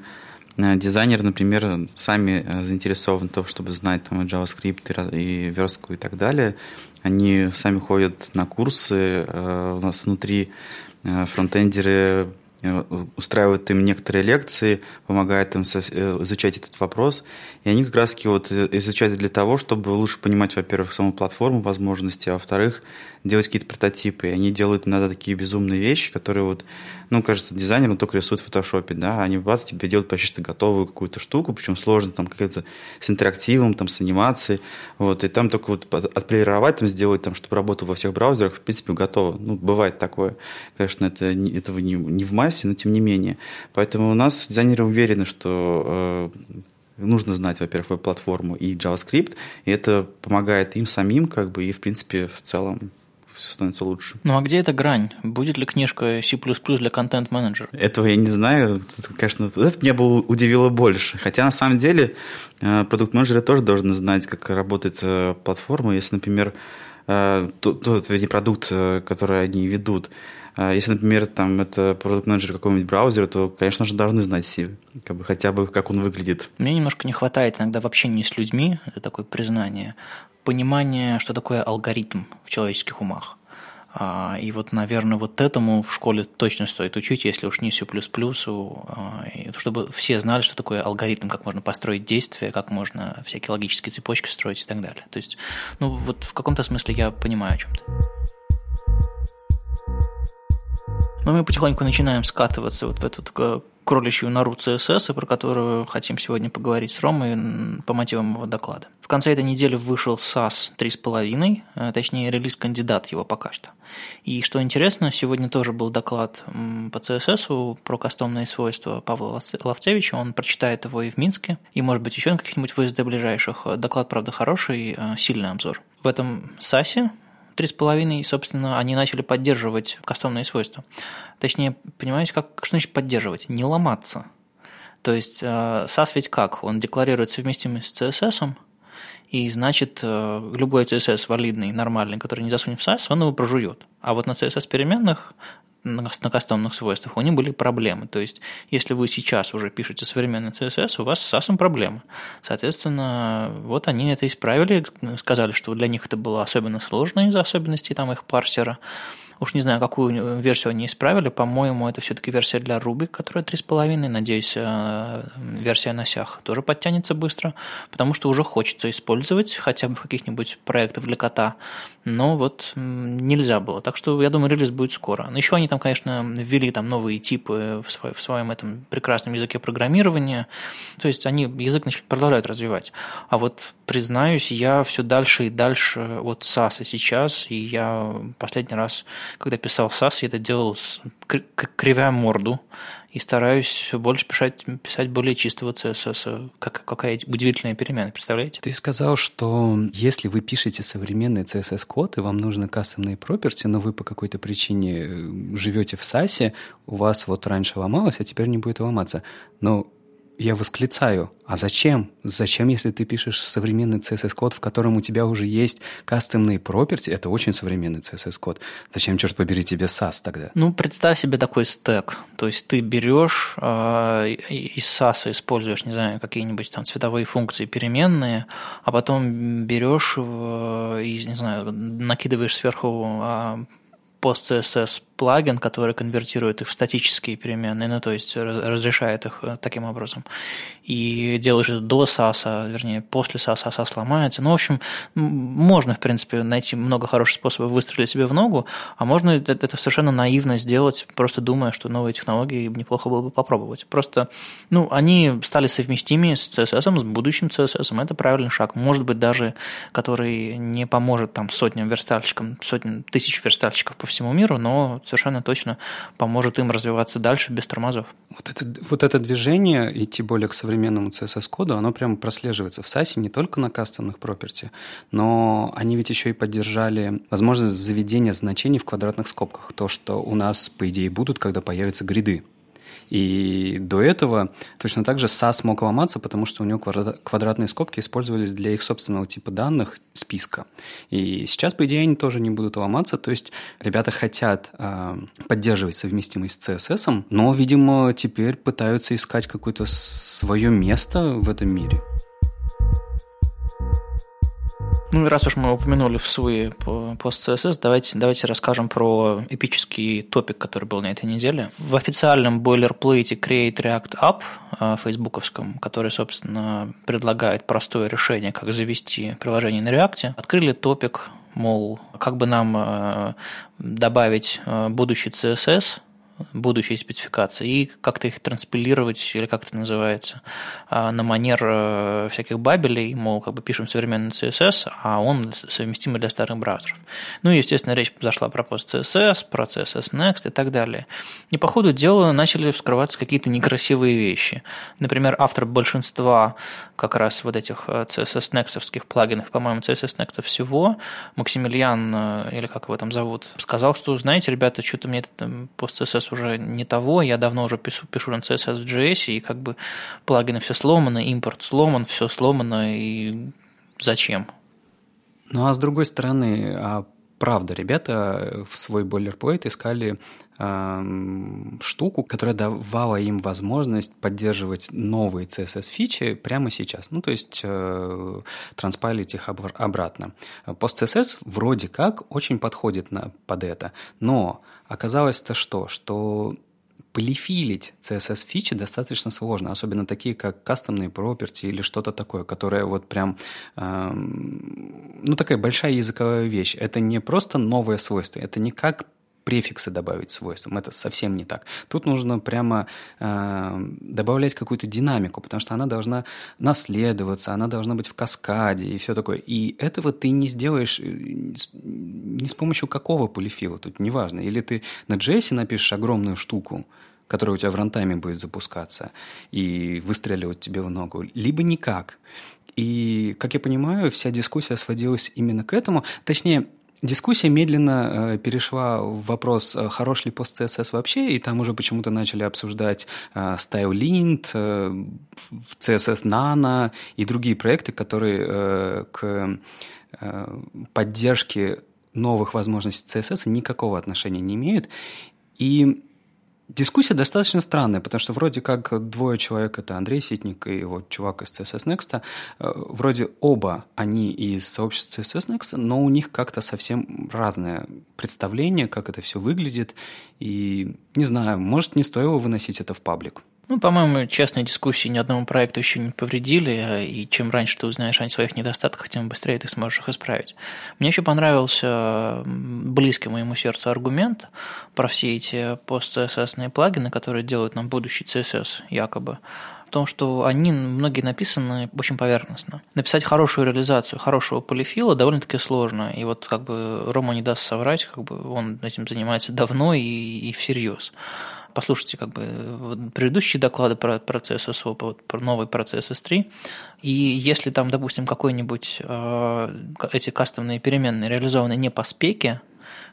Э, дизайнеры, например, сами э, заинтересованы в том, чтобы знать там, JavaScript и верстку и так далее. Они сами ходят на курсы. Э, у нас внутри фронтендеры устраивают им некоторые лекции, помогают им изучать этот вопрос. И они как раз вот изучают для того, чтобы лучше понимать, во-первых, саму платформу возможности, а во-вторых, делать какие-то прототипы. И они делают иногда такие безумные вещи, которые вот, ну, кажется, дизайнерам только рисуют в фотошопе, да, они бац, тебе делают почти что готовую какую-то штуку, причем сложно там какая-то с интерактивом, там, с анимацией, вот, и там только вот отполировать, там, сделать, там, чтобы работало во всех браузерах, в принципе, готово. Ну, бывает такое. Конечно, это, этого не, не в массе, но тем не менее. Поэтому у нас дизайнеры уверены, что э, нужно знать, во-первых, веб-платформу и JavaScript, и это помогает им самим, как бы, и, в принципе, в целом все становится лучше. Ну а где эта грань? Будет ли книжка C++ для контент-менеджера? Этого я не знаю. Это, конечно, это меня бы удивило больше. Хотя на самом деле э, продукт-менеджеры тоже должны знать, как работает э, платформа. Если, например, э, тот, вернее, продукт, который они ведут, если, например, там это продукт-менеджер какого-нибудь браузера, то, конечно же, должны знать C, как бы, хотя бы как он выглядит. Мне немножко не хватает иногда в общении с людьми, это такое признание, понимание, что такое алгоритм в человеческих умах. А, и вот, наверное, вот этому в школе точно стоит учить, если уж не C++, а, чтобы все знали, что такое алгоритм, как можно построить действия, как можно всякие логические цепочки строить и так далее. То есть, ну вот в каком-то смысле я понимаю о чем-то. Но мы потихоньку начинаем скатываться вот в эту кроличью нору CSS, про которую хотим сегодня поговорить с Ромой по мотивам его доклада. В конце этой недели вышел SAS 3.5, э, точнее релиз-кандидат его пока что. И что интересно, сегодня тоже был доклад по CSS про кастомные свойства Павла Ловцевича. Он прочитает его и в Минске, и, может быть, еще на каких-нибудь ВСД ближайших. Доклад, правда, хороший, э, сильный обзор. В этом САСе три с половиной, собственно, они начали поддерживать кастомные свойства. Точнее, понимаете, как, что значит поддерживать? Не ломаться. То есть SAS э, ведь как? Он декларирует совместимость с CSS, и значит, э, любой CSS валидный, нормальный, который не засунет в SAS, он его прожует. А вот на CSS переменных на кастомных свойствах, у них были проблемы. То есть, если вы сейчас уже пишете современный CSS, у вас с SAS проблемы. Соответственно, вот они это исправили, сказали, что для них это было особенно сложно из-за особенностей там их парсера. Уж не знаю, какую версию они исправили. По-моему, это все-таки версия для Ruby, которая 3,5. Надеюсь, э, версия на сях тоже подтянется быстро, потому что уже хочется использовать хотя бы каких-нибудь проектов для кота. Но вот нельзя было. Так что, я думаю, релиз будет скоро. Но еще они там, конечно, ввели там новые типы в, свой, в своем этом прекрасном языке программирования. То есть они язык продолжают развивать. А вот, признаюсь, я все дальше и дальше от SAS сейчас, и я последний раз когда писал SAS, я это делал с, кривя морду и стараюсь все больше писать, писать более чистого CSS. Как, какая удивительная перемена, представляете? Ты сказал, что если вы пишете современный CSS-код, и вам нужны кастомные property, но вы по какой-то причине э, живете в SAS, у вас вот раньше ломалось, а теперь не будет ломаться. Но я восклицаю, а зачем? Зачем, если ты пишешь современный CSS-код, в котором у тебя уже есть кастомные property? Это очень современный CSS-код. Зачем, черт побери, тебе SAS тогда? Ну, представь себе такой стек. То есть ты берешь э, из SAS используешь, не знаю, какие-нибудь там цветовые функции переменные, а потом берешь э, и, не знаю, накидываешь сверху э, post-CSS плагин, который конвертирует их в статические переменные, ну, то есть разрешает их э, таким образом. И делаешь это до SAS, вернее, после SAS, SAS сломается. Ну, в общем, можно, в принципе, найти много хороших способов выстрелить себе в ногу, а можно это совершенно наивно сделать, просто думая, что новые технологии неплохо было бы попробовать. Просто, ну, они стали совместимы с CSS, с будущим CSS, это правильный шаг. Может быть, даже который не поможет там сотням верстальщикам, сотням тысяч верстальщиков по всему миру, но совершенно точно поможет им развиваться дальше без тормозов. Вот это, вот это движение, идти более к современному CSS-коду, оно прямо прослеживается в SASE не только на кастомных property, но они ведь еще и поддержали возможность заведения значений в квадратных скобках. То, что у нас, по идее, будут, когда появятся гриды. И до этого точно так же SAS мог ломаться, потому что у него квадратные скобки использовались для их собственного типа данных списка. И сейчас, по идее, они тоже не будут ломаться. То есть ребята хотят э, поддерживать совместимость с CSS, но, видимо, теперь пытаются искать какое-то свое место в этом мире. Ну, раз уж мы упомянули в свои пост CSS, давайте, давайте расскажем про эпический топик, который был на этой неделе. В официальном бойлерплейте Create React App э, фейсбуковском, который, собственно, предлагает простое решение, как завести приложение на React, открыли топик, мол, как бы нам э, добавить э, будущий CSS – будущие спецификации и как-то их транспилировать, или как это называется, а, на манер э, всяких бабелей, мол, как бы пишем современный CSS, а он совместимый для старых браузеров. Ну и, естественно, речь зашла про пост CSS, про CSS Next и так далее. И по ходу дела начали вскрываться какие-то некрасивые вещи. Например, автор большинства как раз вот этих э, CSS Next плагинов, по-моему, CSS Next всего, Максимилиан, э, или как его там зовут, сказал, что, знаете, ребята, что-то мне этот пост CSS уже не того, я давно уже пишу, пишу на CSS в JS, и как бы плагины все сломаны, импорт сломан, все сломано, и зачем? Ну а с другой стороны, а правда, ребята в свой бойлерплейт искали штуку, которая давала им возможность поддерживать новые CSS-фичи прямо сейчас. Ну, то есть э, транспайлить их обратно. Пост-CSS вроде как очень подходит на, под это, но оказалось-то что? Что полифилить CSS-фичи достаточно сложно, особенно такие, как кастомные property или что-то такое, которое вот прям, э, ну, такая большая языковая вещь. Это не просто новое свойство, это не как префиксы добавить свойствам. Это совсем не так. Тут нужно прямо э, добавлять какую-то динамику, потому что она должна наследоваться, она должна быть в каскаде и все такое. И этого ты не сделаешь э, ни с помощью какого полифила, тут неважно. Или ты на JS напишешь огромную штуку, которая у тебя в рантайме будет запускаться и выстреливать тебе в ногу, либо никак. И, как я понимаю, вся дискуссия сводилась именно к этому. Точнее, Дискуссия медленно э, перешла в вопрос, э, хорош ли пост CSS вообще, и там уже почему-то начали обсуждать э, StyleLint, CSS Nano и другие проекты, которые к поддержке новых возможностей CSS никакого отношения не имеют. И Дискуссия достаточно странная, потому что вроде как двое человек, это Андрей Ситник и вот чувак из CSS Next, э, вроде оба они из сообщества CSS Next, но у них как-то совсем разное представление, как это все выглядит, и не знаю, может не стоило выносить это в паблик. Ну, по-моему, честные дискуссии ни одному проекту еще не повредили, и чем раньше ты узнаешь о своих недостатках, тем быстрее ты сможешь их исправить. Мне еще понравился близкий моему сердцу аргумент про все эти пост-CSS плагины, которые делают нам будущий CSS якобы в том, что они многие написаны очень поверхностно. Написать хорошую реализацию хорошего полифила довольно-таки сложно. И вот как бы Рома не даст соврать, как бы он этим занимается давно и, и всерьез послушайте как бы предыдущие доклады про процесс SOP, про новый процесс S3, и если там, допустим, какой-нибудь э, эти кастомные переменные реализованы не по спеке,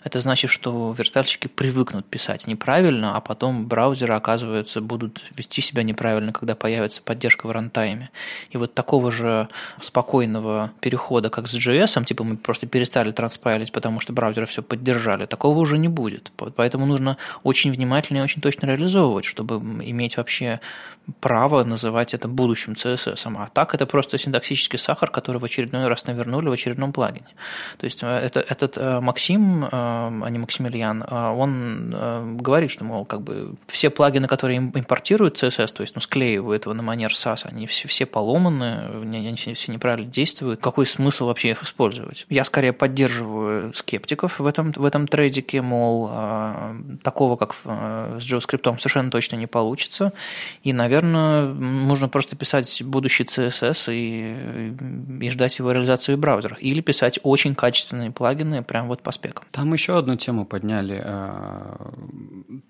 это значит, что верстальщики привыкнут писать неправильно, а потом браузеры, оказывается, будут вести себя неправильно, когда появится поддержка в рантайме. И вот такого же спокойного перехода, как с JS, типа мы просто перестали транспайлить, потому что браузеры все поддержали, такого уже не будет. Поэтому нужно очень внимательно и очень точно реализовывать, чтобы иметь вообще право называть это будущим CSS. А так это просто синтаксический сахар, который в очередной раз навернули в очередном плагине. То есть э, это, этот э, Максим а не Максимилиан, а он э, говорит, что, мол, как бы все плагины, которые импортируют CSS, то есть ну, склеивают его на манер SAS, они все, все поломаны, они все неправильно действуют. Какой смысл вообще их использовать? Я скорее поддерживаю скептиков в этом, в этом трейдике, мол, а, такого, как э, с JavaScript, совершенно точно не получится. И, наверное, нужно просто писать будущий CSS и, и ждать его реализации в браузерах. Или писать очень качественные плагины прямо вот по спекам. Там еще одну тему подняли, э,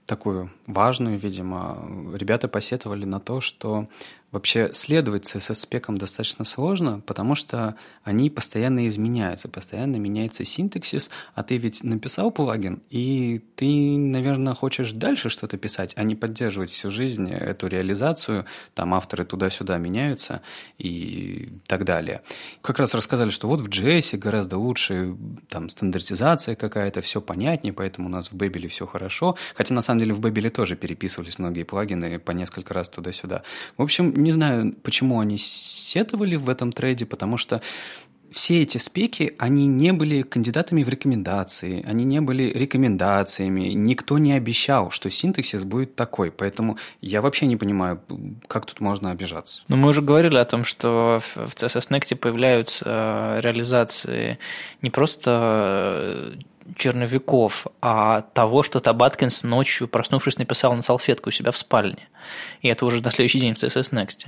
такую важную, видимо. Ребята посетовали на то, что Вообще следовать CSS-спекам достаточно сложно, потому что они постоянно изменяются, постоянно меняется синтаксис, а ты ведь написал плагин, и ты, наверное, хочешь дальше что-то писать, а не поддерживать всю жизнь эту реализацию, там авторы туда-сюда меняются и так далее. Как раз рассказали, что вот в JS гораздо лучше там стандартизация какая-то, все понятнее, поэтому у нас в Babel все хорошо, хотя на самом деле в Babel тоже переписывались многие плагины по несколько раз туда-сюда. В общем, не знаю, почему они сетовали в этом трейде, потому что все эти спеки, они не были кандидатами в рекомендации, они не были рекомендациями, никто не обещал, что синтаксис будет такой, поэтому я вообще не понимаю, как тут можно обижаться. Но мы уже говорили о том, что в CSS Next появляются э, реализации не просто черновиков, а того, что Табаткинс ночью, проснувшись, написал на салфетку у себя в спальне. И это уже на следующий день в CSS Next.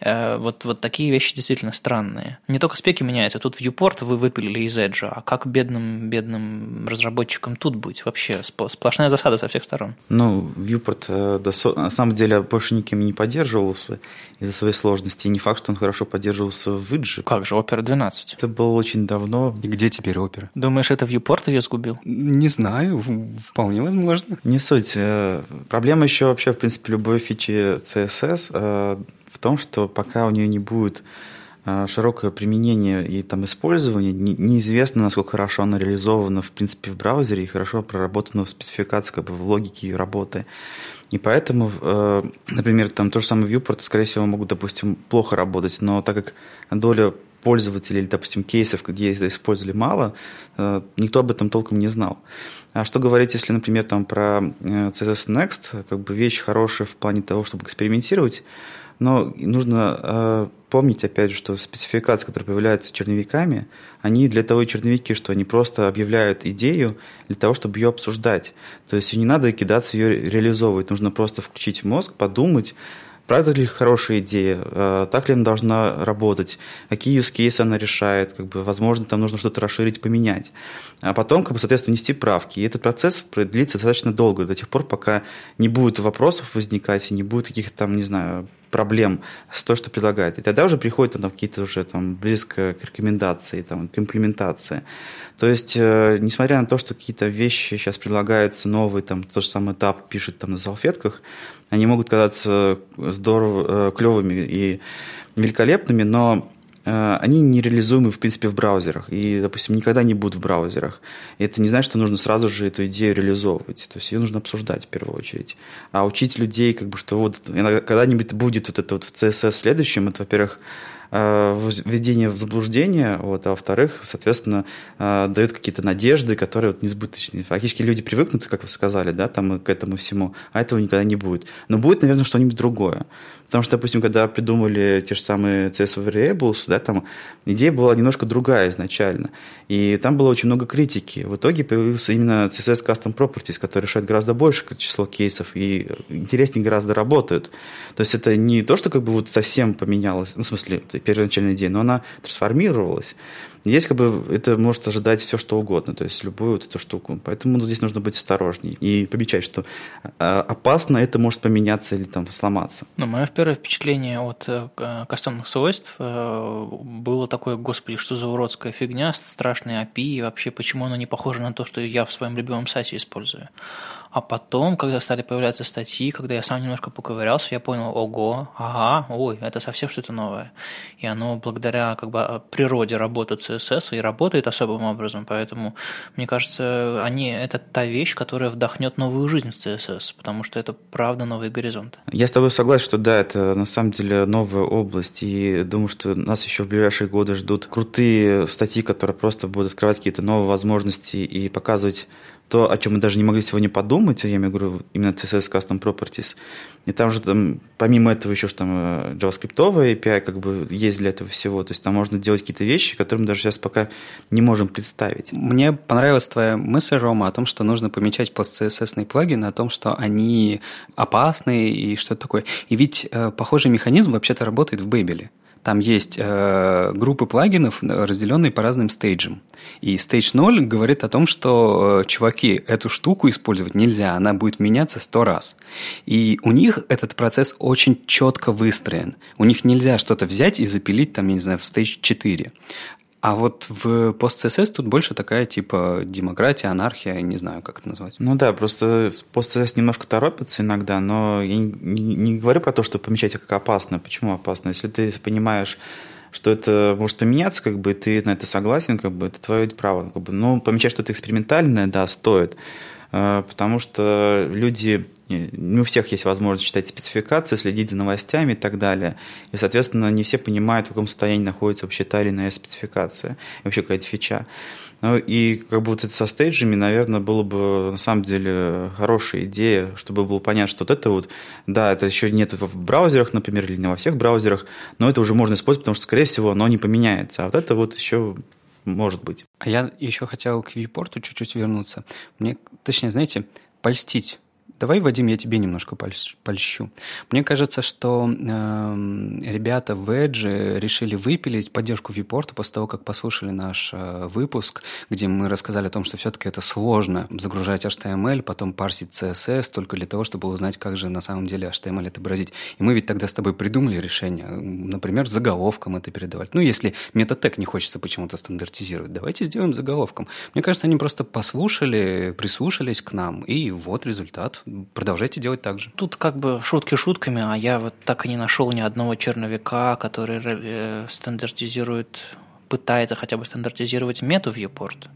Э, вот, вот такие вещи действительно странные. Не только спеки меняются. Тут viewport вы выпилили из Edge, а как бедным, бедным разработчикам тут быть? Вообще сплошная засада со всех сторон. Ну, viewport э, на самом деле больше никем не поддерживался из-за своей сложности. И не факт, что он хорошо поддерживался в Edge. Как же, Opera 12? Это было очень давно. И где теперь Opera? Думаешь, это viewport ее сгубил? Не знаю, вполне возможно. Не суть. Э, проблема еще вообще, в принципе, любой фичи CSS э, в том, что пока у нее не будет э, широкое применение и там использование, неизвестно, насколько хорошо оно реализовано, в принципе, в браузере и хорошо проработано в спецификации, как бы в логике ее работы. И поэтому, например, там то же самое viewport, скорее всего, могут, допустим, плохо работать, но так как доля пользователей или, допустим, кейсов, где это использовали мало, э, никто об этом толком не знал. А что говорить, если, например, там про э, CSS Next, как бы вещь хорошая в плане того, чтобы экспериментировать, но нужно э, помнить, опять же, что спецификации, которые появляются черновиками, они для того и черновики, что они просто объявляют идею для того, чтобы ее обсуждать. То есть не надо кидаться ее реализовывать, нужно просто включить мозг, подумать, правда ли хорошая идея, э, так ли она должна работать, какие use cases она решает, как бы, возможно, там нужно что-то расширить, поменять. А потом, как бы, соответственно, внести правки. И этот процесс длится достаточно долго, до тех пор, пока не будет вопросов возникать и не будет каких-то там, не знаю, проблем с то, что предлагает. И тогда уже приходит там, какие-то уже там, близко к рекомендации, там, к имплементации. То есть, э, несмотря на то, что какие-то вещи сейчас предлагаются новые, там, то же самое этап пишет там на салфетках, они могут казаться здорово, э, клевыми и великолепными, но они нереализуемы, в принципе, в браузерах. И, допустим, никогда не будут в браузерах. И это не значит, что нужно сразу же эту идею реализовывать. То есть ее нужно обсуждать в первую очередь. А учить людей, как бы, что вот когда-нибудь будет вот это вот в CSS следующем, это, во-первых, Э, введение в заблуждение, вот, а во-вторых, соответственно, э, дает какие-то надежды, которые вот несбыточные. Фактически люди привыкнут, как вы сказали, да, там, к этому всему, а этого никогда не будет. Но будет, наверное, что-нибудь другое. Потому что, допустим, когда придумали те же самые CSS Variables, да, там идея была немножко другая изначально. И там было очень много критики. В итоге появился именно CSS Custom Properties, который решает гораздо большее число кейсов и интереснее гораздо работают. То есть это не то, что как бы вот совсем поменялось, ну, в смысле, это первоначальная идея, но она трансформировалась. Здесь как бы это может ожидать все, что угодно, то есть любую вот эту штуку. Поэтому ну, здесь нужно быть осторожней и помечать, что э, опасно это может поменяться или там сломаться. Ну, мое первое впечатление от э, кастомных свойств э, было такое, господи, что за уродская фигня, страшные API, и вообще почему оно не похоже на то, что я в своем любимом сайте использую. А потом, когда стали появляться статьи, когда я сам немножко поковырялся, я понял, ого, ага, ой, это совсем что-то новое. И оно благодаря как бы природе работы CSS и работает особым образом, поэтому, мне кажется, они, это та вещь, которая вдохнет новую жизнь в CSS, потому что это правда новый горизонт. Я с тобой согласен, что да, это на самом деле новая область, и думаю, что нас еще в ближайшие годы ждут крутые статьи, которые просто будут открывать какие-то новые возможности и показывать то, о чем мы даже не могли сегодня подумать, я имею в виду именно CSS Custom Properties. И там же там, помимо этого еще что там э, JavaScript API как бы есть для этого всего. То есть там можно делать какие-то вещи, которые мы даже сейчас пока не можем представить. Мне понравилась твоя мысль, Рома, о том, что нужно помечать пост-CSS плагины, о том, что они опасны и что-то такое. И ведь э, похожий механизм вообще-то работает в Babel. Там есть э, группы плагинов, разделенные по разным стейджам. И стейдж 0 говорит о том, что, э, чуваки, эту штуку использовать нельзя, она будет меняться сто раз. И у них этот процесс очень четко выстроен. У них нельзя что-то взять и запилить, там, я не знаю, в стейдж 4. А вот в пост-ЦСС тут больше такая типа демократия, анархия, не знаю, как это назвать. Ну да, просто пост-ЦСС немножко торопится иногда, но я не, не, говорю про то, что помечать как опасно. Почему опасно? Если ты понимаешь, что это может поменяться, как бы ты на это согласен, как бы это твое право. Как бы, ну, помечать что-то экспериментальное, да, стоит. Э, потому что люди не у всех есть возможность читать спецификацию, следить за новостями и так далее. И, соответственно, не все понимают, в каком состоянии находится вообще та или иная спецификация, и вообще какая-то фича. Ну и как бы вот это со стейджами, наверное, было бы на самом деле хорошая идея, чтобы было понятно, что вот это вот, да, это еще нет в браузерах, например, или не во всех браузерах, но это уже можно использовать, потому что, скорее всего, оно не поменяется. А вот это вот еще может быть. А я еще хотел к вьюпорту чуть-чуть вернуться. Мне, точнее, знаете, польстить Давай, Вадим, я тебе немножко польщу. Мне кажется, что э, ребята в Edge решили выпилить поддержку випорта после того, как послушали наш э, выпуск, где мы рассказали о том, что все-таки это сложно загружать HTML, потом парсить CSS только для того, чтобы узнать, как же на самом деле HTML отобразить. И мы ведь тогда с тобой придумали решение, например, заголовком это передавать. Ну, если метатег не хочется почему-то стандартизировать, давайте сделаем заголовком. Мне кажется, они просто послушали, прислушались к нам, и вот результат продолжайте делать так же. Тут как бы шутки шутками, а я вот так и не нашел ни одного черновика, который э, стандартизирует, пытается хотя бы стандартизировать мету viewport.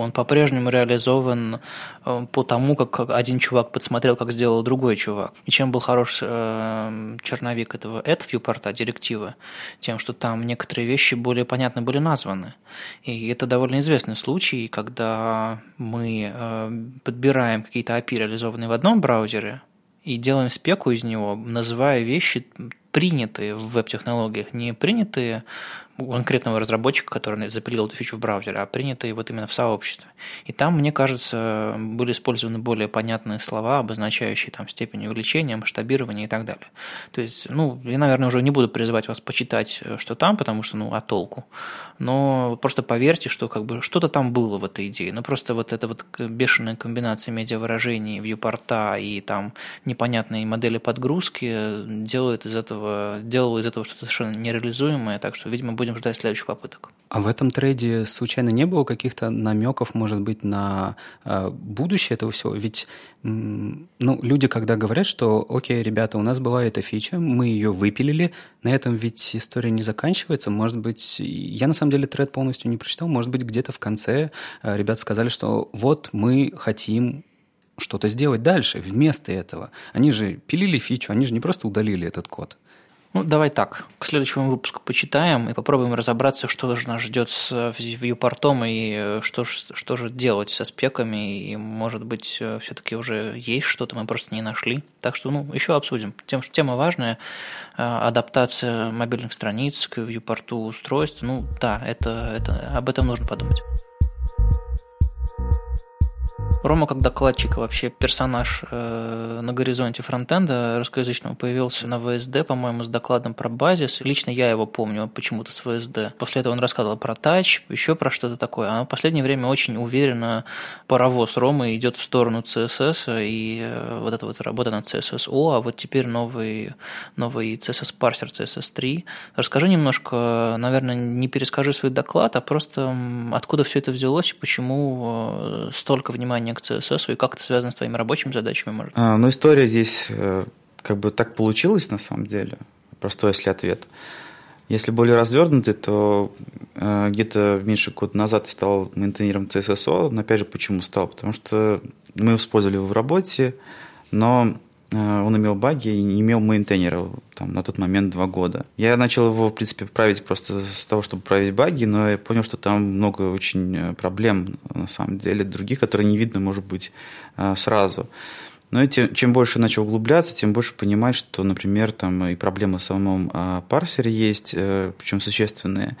Он по-прежнему реализован э, по тому, как один чувак подсмотрел, как сделал другой чувак. И чем был хорош э, черновик этого AdViewport директивы? Тем, что там некоторые вещи более понятно были названы. И это довольно известный случай, когда мы э, подбираем какие-то API, реализованные в одном браузере, и делаем спеку из него, называя вещи принятые в веб-технологиях, не принятые конкретного разработчика, который запилил эту фичу в браузере, а принятые вот именно в сообществе. И там, мне кажется, были использованы более понятные слова, обозначающие там степень увеличения, масштабирования и так далее. То есть, ну, я, наверное, уже не буду призывать вас почитать, э, что там, потому что, ну, а толку. Но просто поверьте, что как бы что-то там было в этой идее. Ну, просто вот эта вот бешеная комбинация медиавыражений, вьюпорта и там непонятные модели подгрузки делает из этого, делала из этого что-то совершенно нереализуемое, так что, видимо, будем ждать следующих попыток. А в этом трейде случайно не было каких-то намеков, может быть, на э, будущее этого всего? Ведь ну, люди, когда говорят, что, окей, ребята, у нас была эта фича, мы ее выпилили, на этом ведь история не заканчивается. Может быть, я на самом деле тред полностью не прочитал, может быть, где-то в конце э, ребята сказали, что вот мы хотим что-то сделать дальше вместо этого. Они же пилили фичу, они же не просто удалили этот код. Ну, давай так, к следующему выпуску почитаем и попробуем разобраться, что же нас ждет с вьюпортом и э, что, что же делать со спеками, и, может быть, э, все-таки уже есть что-то, мы просто не нашли. Так что, ну, еще обсудим. Тем, что тема важная, э, адаптация мобильных страниц к вьюпорту устройств, ну, да, это, это, об этом нужно подумать. Рома, как докладчик, вообще персонаж э, на горизонте фронтенда русскоязычного появился на ВСД, по-моему, с докладом про базис. Лично я его помню почему-то с ВСД. После этого он рассказывал про тач, еще про что-то такое. А в последнее время очень уверенно паровоз Ромы идет в сторону CSS и э, вот эта вот работа над CSSO, а вот теперь новый, новый CSS-парсер CSS3. Расскажи немножко, наверное, не перескажи свой доклад, а просто откуда все это взялось и почему э, столько внимания к CSS и как это связано с твоими рабочими задачами? Может? А, ну, история здесь э, как бы так получилась на самом деле. Простой, если ответ. Если более развернутый, то э, где-то меньше года назад я стал мейнтейнером CSSO. Но опять же, почему стал? Потому что мы использовали его в работе, но он имел баги и не имел мейнтейнера там, на тот момент два года. Я начал его, в принципе, править просто с того, чтобы править баги, но я понял, что там много очень э, проблем, на самом деле, других, которые не видно, может быть, э, сразу. Но тем, чем больше начал углубляться, тем больше понимать, что, например, там и проблемы в самом а, парсере есть, э, причем существенные.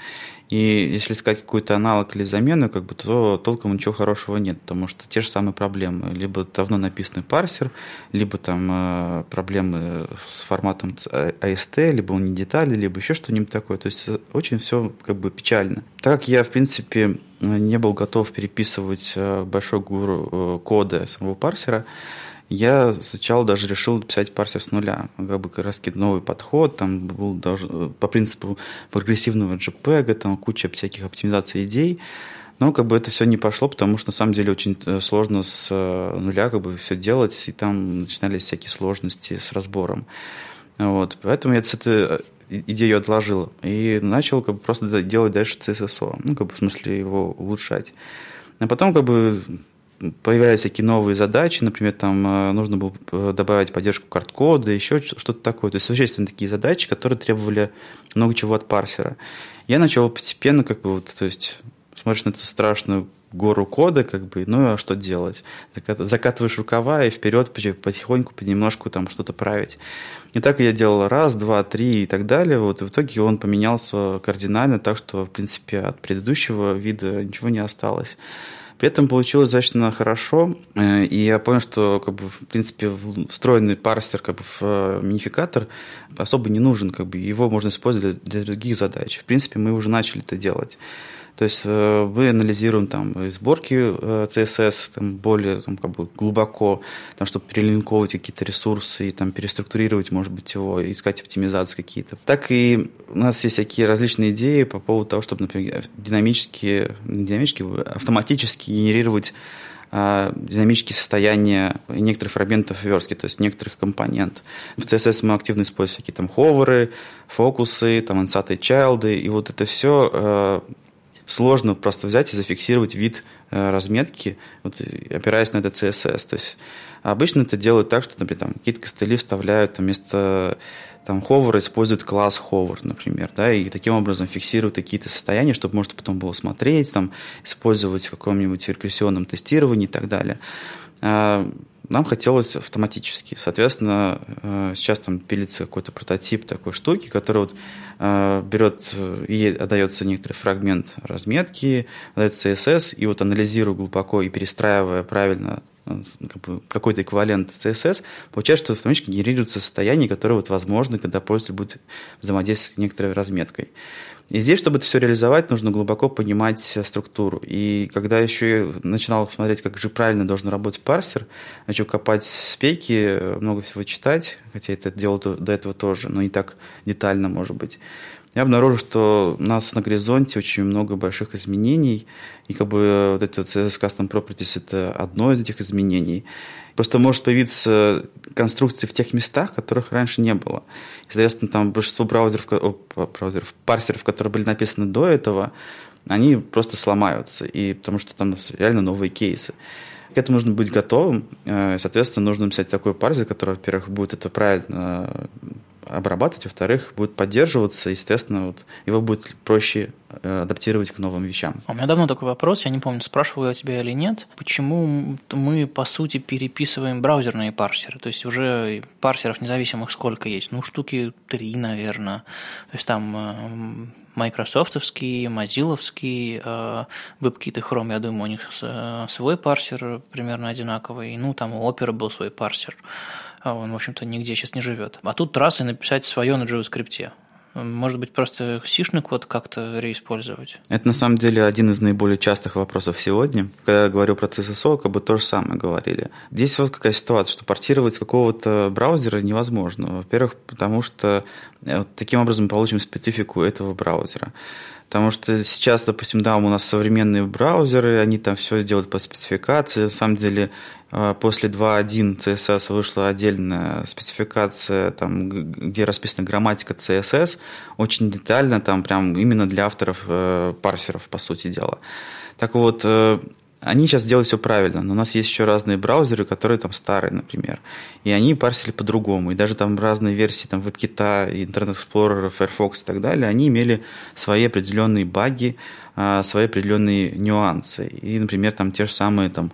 И если искать какой-то аналог или замену, как бы, то толком ничего хорошего нет, потому что те же самые проблемы. Либо давно написанный парсер, либо там э, проблемы с форматом AST, либо он не детали, либо еще что-нибудь такое. То есть очень все как бы печально. Так как я, в принципе, не был готов переписывать э, большой гуру э, кода самого парсера, я сначала даже решил писать парсер с нуля. Как бы как раз новый подход, там был даже по принципу прогрессивного JPEG, там куча всяких оптимизаций идей. Но как бы это все не пошло, потому что на самом деле очень э, сложно с э, нуля как бы все делать, и там начинались всякие сложности с разбором. Вот. Поэтому я этой идею отложил и начал как бы просто делать дальше CSSO, ну, как бы в смысле его улучшать. А потом как бы появлялись такие новые задачи, например, там э, нужно было э, добавить поддержку карт-кода, еще что-то такое. То есть существенно такие задачи, которые требовали много чего от парсера. Я начал постепенно, как бы, вот, то есть смотришь на эту страшную гору кода, как бы, ну а что делать? Закатываешь рукава и вперед потихоньку, понемножку там что-то править. И так я делал раз, два, три и так далее. Вот, и в итоге он поменялся кардинально, так что, в принципе, от предыдущего вида ничего не осталось. При этом получилось достаточно хорошо, э, и я понял, что, как бы, в принципе, встроенный парсер как бы, в э, минификатор особо не нужен, как бы, его можно использовать для других задач. В принципе, мы уже начали это делать. То есть э, мы анализируем там сборки CSS там, более там, как бы глубоко, там, чтобы перелинковывать какие-то ресурсы и там, переструктурировать, может быть, его, искать оптимизации какие-то. Так и у нас есть всякие различные идеи по поводу того, чтобы, например, динамически, динамически автоматически генерировать а, динамические состояния некоторых фрагментов верстки, то есть некоторых компонент. В CSS мы активно используем всякие там ховеры, фокусы, там insert child, и вот это все а, сложно просто взять и зафиксировать вид э, разметки, вот, опираясь на это CSS. То есть обычно это делают так, что, например, там, какие-то костыли вставляют вместо там, ховера используют класс hover, например, да, и таким образом фиксируют какие-то состояния, чтобы можно потом было смотреть, там, использовать в каком-нибудь рекурсионном тестировании и так далее. Нам хотелось автоматически. Соответственно, э, сейчас там пилится какой-то прототип такой штуки, который вот э, берет и отдается некоторый фрагмент разметки, отдается CSS, и вот анализируя глубоко и перестраивая правильно э, какой-то эквивалент CSS, получается, что автоматически генерируется состояние, которое вот возможно, когда пользователь будет взаимодействовать с некоторой разметкой. И здесь, чтобы это все реализовать, нужно глубоко понимать структуру. И когда еще начинал смотреть, как же правильно должен работать парсер, начал копать спеки, много всего читать, хотя это делал до этого тоже, но не так детально, может быть. Я обнаружил, что у нас на горизонте очень много больших изменений, и как бы вот этот CSS Custom Properties – это одно из этих изменений. Просто может появиться конструкции в тех местах, которых раньше не было. И, соответственно, там большинство браузеров, о, браузеров, парсеров, которые были написаны до этого, они просто сломаются, и потому что там реально новые кейсы. К этому нужно быть готовым. Э, соответственно, нужно написать такой парсер, который, во-первых, будет это правильно обрабатывать, во-вторых, будет поддерживаться, естественно, вот его будет проще э, адаптировать к новым вещам. А у меня давно такой вопрос, я не помню, спрашивал я тебя или нет, почему мы, по сути, переписываем браузерные парсеры, то есть уже парсеров независимых сколько есть, ну, штуки три, наверное, то есть там э, майкрософтовский, мазиловский, э, WebKit и Chrome, я думаю, у них свой парсер примерно одинаковый, ну, там у Opera был свой парсер, а он, в общем-то, нигде сейчас не живет. А тут раз и написать свое на JavaScript. Может быть, просто сишный код как-то реиспользовать? Это на самом деле один из наиболее частых вопросов сегодня. Когда я говорю про CSSO, как бы то же самое говорили. Здесь вот какая ситуация, что портировать какого-то браузера невозможно. Во-первых, потому что э, таким образом мы получим специфику этого браузера. Потому что сейчас, допустим, да, у нас современные браузеры, они там все делают по спецификации. На самом деле, э, после 2.1 CSS вышла отдельная спецификация, там, где расписана грамматика CSS, очень детально, там прям именно для авторов э, парсеров, по сути дела. Так вот, э, они сейчас делают все правильно, но у нас есть еще разные браузеры, которые там старые, например, и они парсили по-другому, и даже там разные версии там WebKit, Internet Explorer, Firefox и так далее, они имели свои определенные баги, свои определенные нюансы. И, например, там те же самые там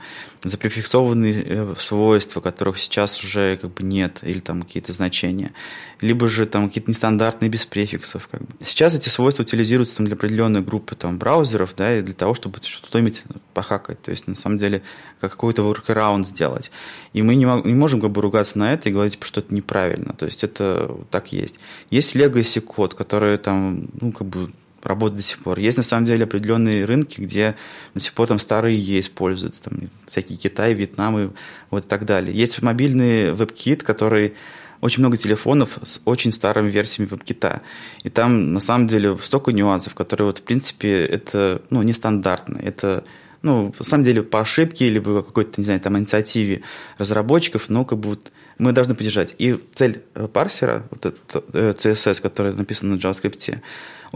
запрефиксованные э, свойства, которых сейчас уже как бы нет, или там какие-то значения, либо же там какие-то нестандартные без префиксов. Как бы. Сейчас эти свойства утилизируются там, для определенной группы там, браузеров, да, и для того, чтобы что-нибудь похакать, то есть на самом деле какой-то workaround сделать. И мы не, не можем как бы ругаться на это и говорить, что это неправильно, то есть это так есть. Есть legacy код, который там, ну, как бы работает до сих пор. Есть на самом деле определенные рынки, где до сих пор там старые Е используются, там всякие Китай, Вьетнам и вот так далее. Есть мобильный WebKit, который очень много телефонов с очень старыми версиями WebKit. И там на самом деле столько нюансов, которые вот в принципе это ну, нестандартно. Это ну, на самом деле, по ошибке, либо какой-то, не знаю, там, инициативе разработчиков, но как бы вот мы должны поддержать. И цель э, парсера, вот этот э, CSS, который написан на JavaScript,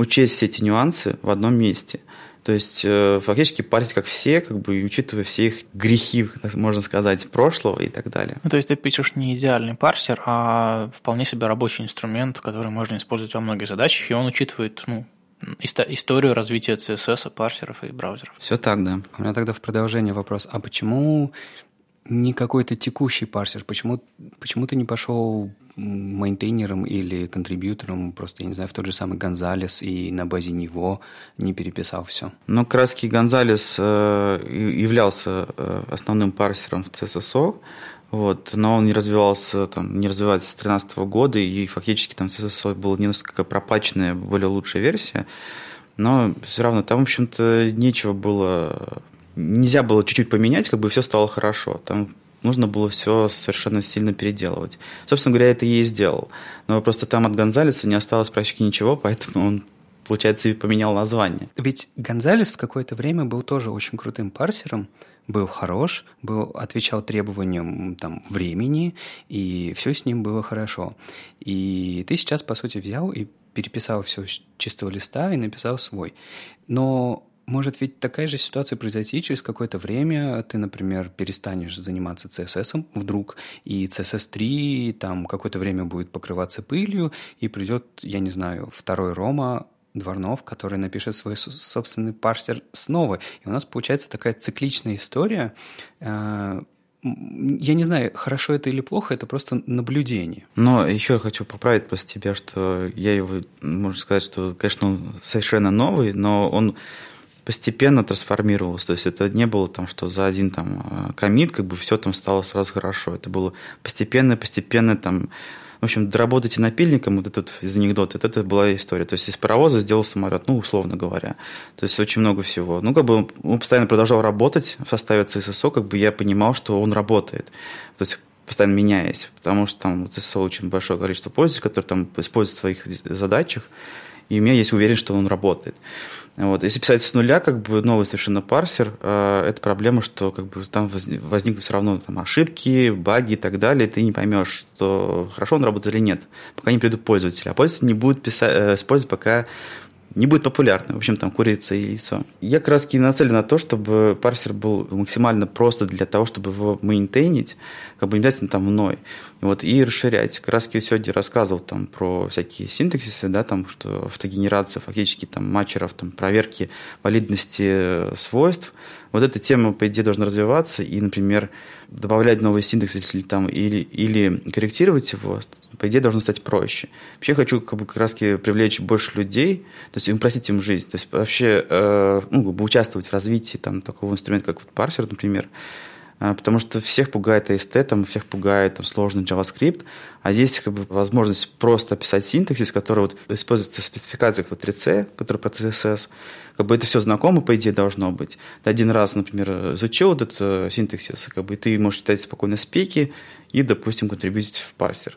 учесть все эти нюансы в одном месте. То есть э, фактически парсить как все, как бы и учитывая все их грехи, можно сказать, прошлого и так далее. Ну, то есть ты пишешь не идеальный парсер, а вполне себе рабочий инструмент, который можно использовать во многих задачах, и он учитывает ну, историю развития CSS, парсеров и браузеров. Все так, да. У меня тогда в продолжение вопрос. А почему не какой-то текущий парсер? Почему, почему ты не пошел мейнтейнером или контрибьютором, просто, я не знаю, в тот же самый Гонзалес и на базе него не переписал все? Ну, краски Гонзалес э, являлся э, основным парсером в CSSO, вот, но он не развивался, там, не развивается с 2013 года, и фактически там CSS была несколько пропаченная, более лучшая версия, но все равно там, в общем-то, нечего было, нельзя было чуть-чуть поменять, как бы все стало хорошо. Там нужно было все совершенно сильно переделывать. Собственно говоря, это я и сделал. Но просто там от Гонзалеса не осталось практически ничего, поэтому он получается, и поменял название. Ведь Гонзалес в какое-то время был тоже очень крутым парсером, был хорош, был, отвечал требованиям там, времени, и все с ним было хорошо. И ты сейчас, по сути, взял и переписал все с чистого листа и написал свой. Но может ведь такая же ситуация произойти через какое-то время, ты, например, перестанешь заниматься CSS вдруг, и CSS3 там какое-то время будет покрываться пылью, и придет, я не знаю, второй Рома, Дворнов, который напишет свой собственный парсер снова. И у нас получается такая цикличная история. Э, я не знаю, хорошо это или плохо, это просто наблюдение. Но еще хочу поправить просто тебя, что я его, можно сказать, что, конечно, он совершенно новый, но он постепенно трансформировался. То есть это не было там, что за один там э, комит как бы все там стало сразу хорошо. Это было постепенно, постепенно там в общем, доработайте напильником, вот этот из анекдота, это, это была история. То есть из паровоза сделал самолет, ну, условно говоря. То есть очень много всего. Ну, как бы он постоянно продолжал работать в составе ЦССО, как бы я понимал, что он работает. То есть постоянно меняясь, потому что там ЦССО очень большое количество пользователей, которые там используют в своих задачах, и у меня есть уверенность, что он работает. Вот. Если писать с нуля, как бы новый совершенно парсер, э, это проблема, что как бы там возникнут все равно там, ошибки, баги и так далее, и ты не поймешь, что хорошо он работает или нет, пока не придут пользователи. А пользователь не будет писать, э, использовать, пока не будет популярным. В общем, там курица и яйцо. Я как раз нацелен на то, чтобы парсер был максимально просто для того, чтобы его мейнтейнить, как бы не обязательно там мной, вот, и расширять. Я сегодня рассказывал там про всякие синтаксисы, да, там, что автогенерация фактически там матчеров, там, проверки валидности э, свойств. Вот эта тема, по идее, должна развиваться, и, например, добавлять новый синтекс или, там, или, или корректировать его, по идее, должно стать проще. Вообще хочу как, бы, как раз привлечь больше людей, то есть упростить им жизнь. То есть вообще э, ну, как бы участвовать в развитии там, такого инструмента, как вот парсер, например, потому что всех пугает AST, там, всех пугает там, сложный JavaScript, а здесь как бы, возможность просто описать синтаксис, который вот, используется в спецификациях вот 3C, который про CSS, как бы это все знакомо, по идее, должно быть. Ты один раз, например, изучил этот э, синтаксис, как бы ты можешь читать спокойно спеки и, допустим, контрибьютить в парсер.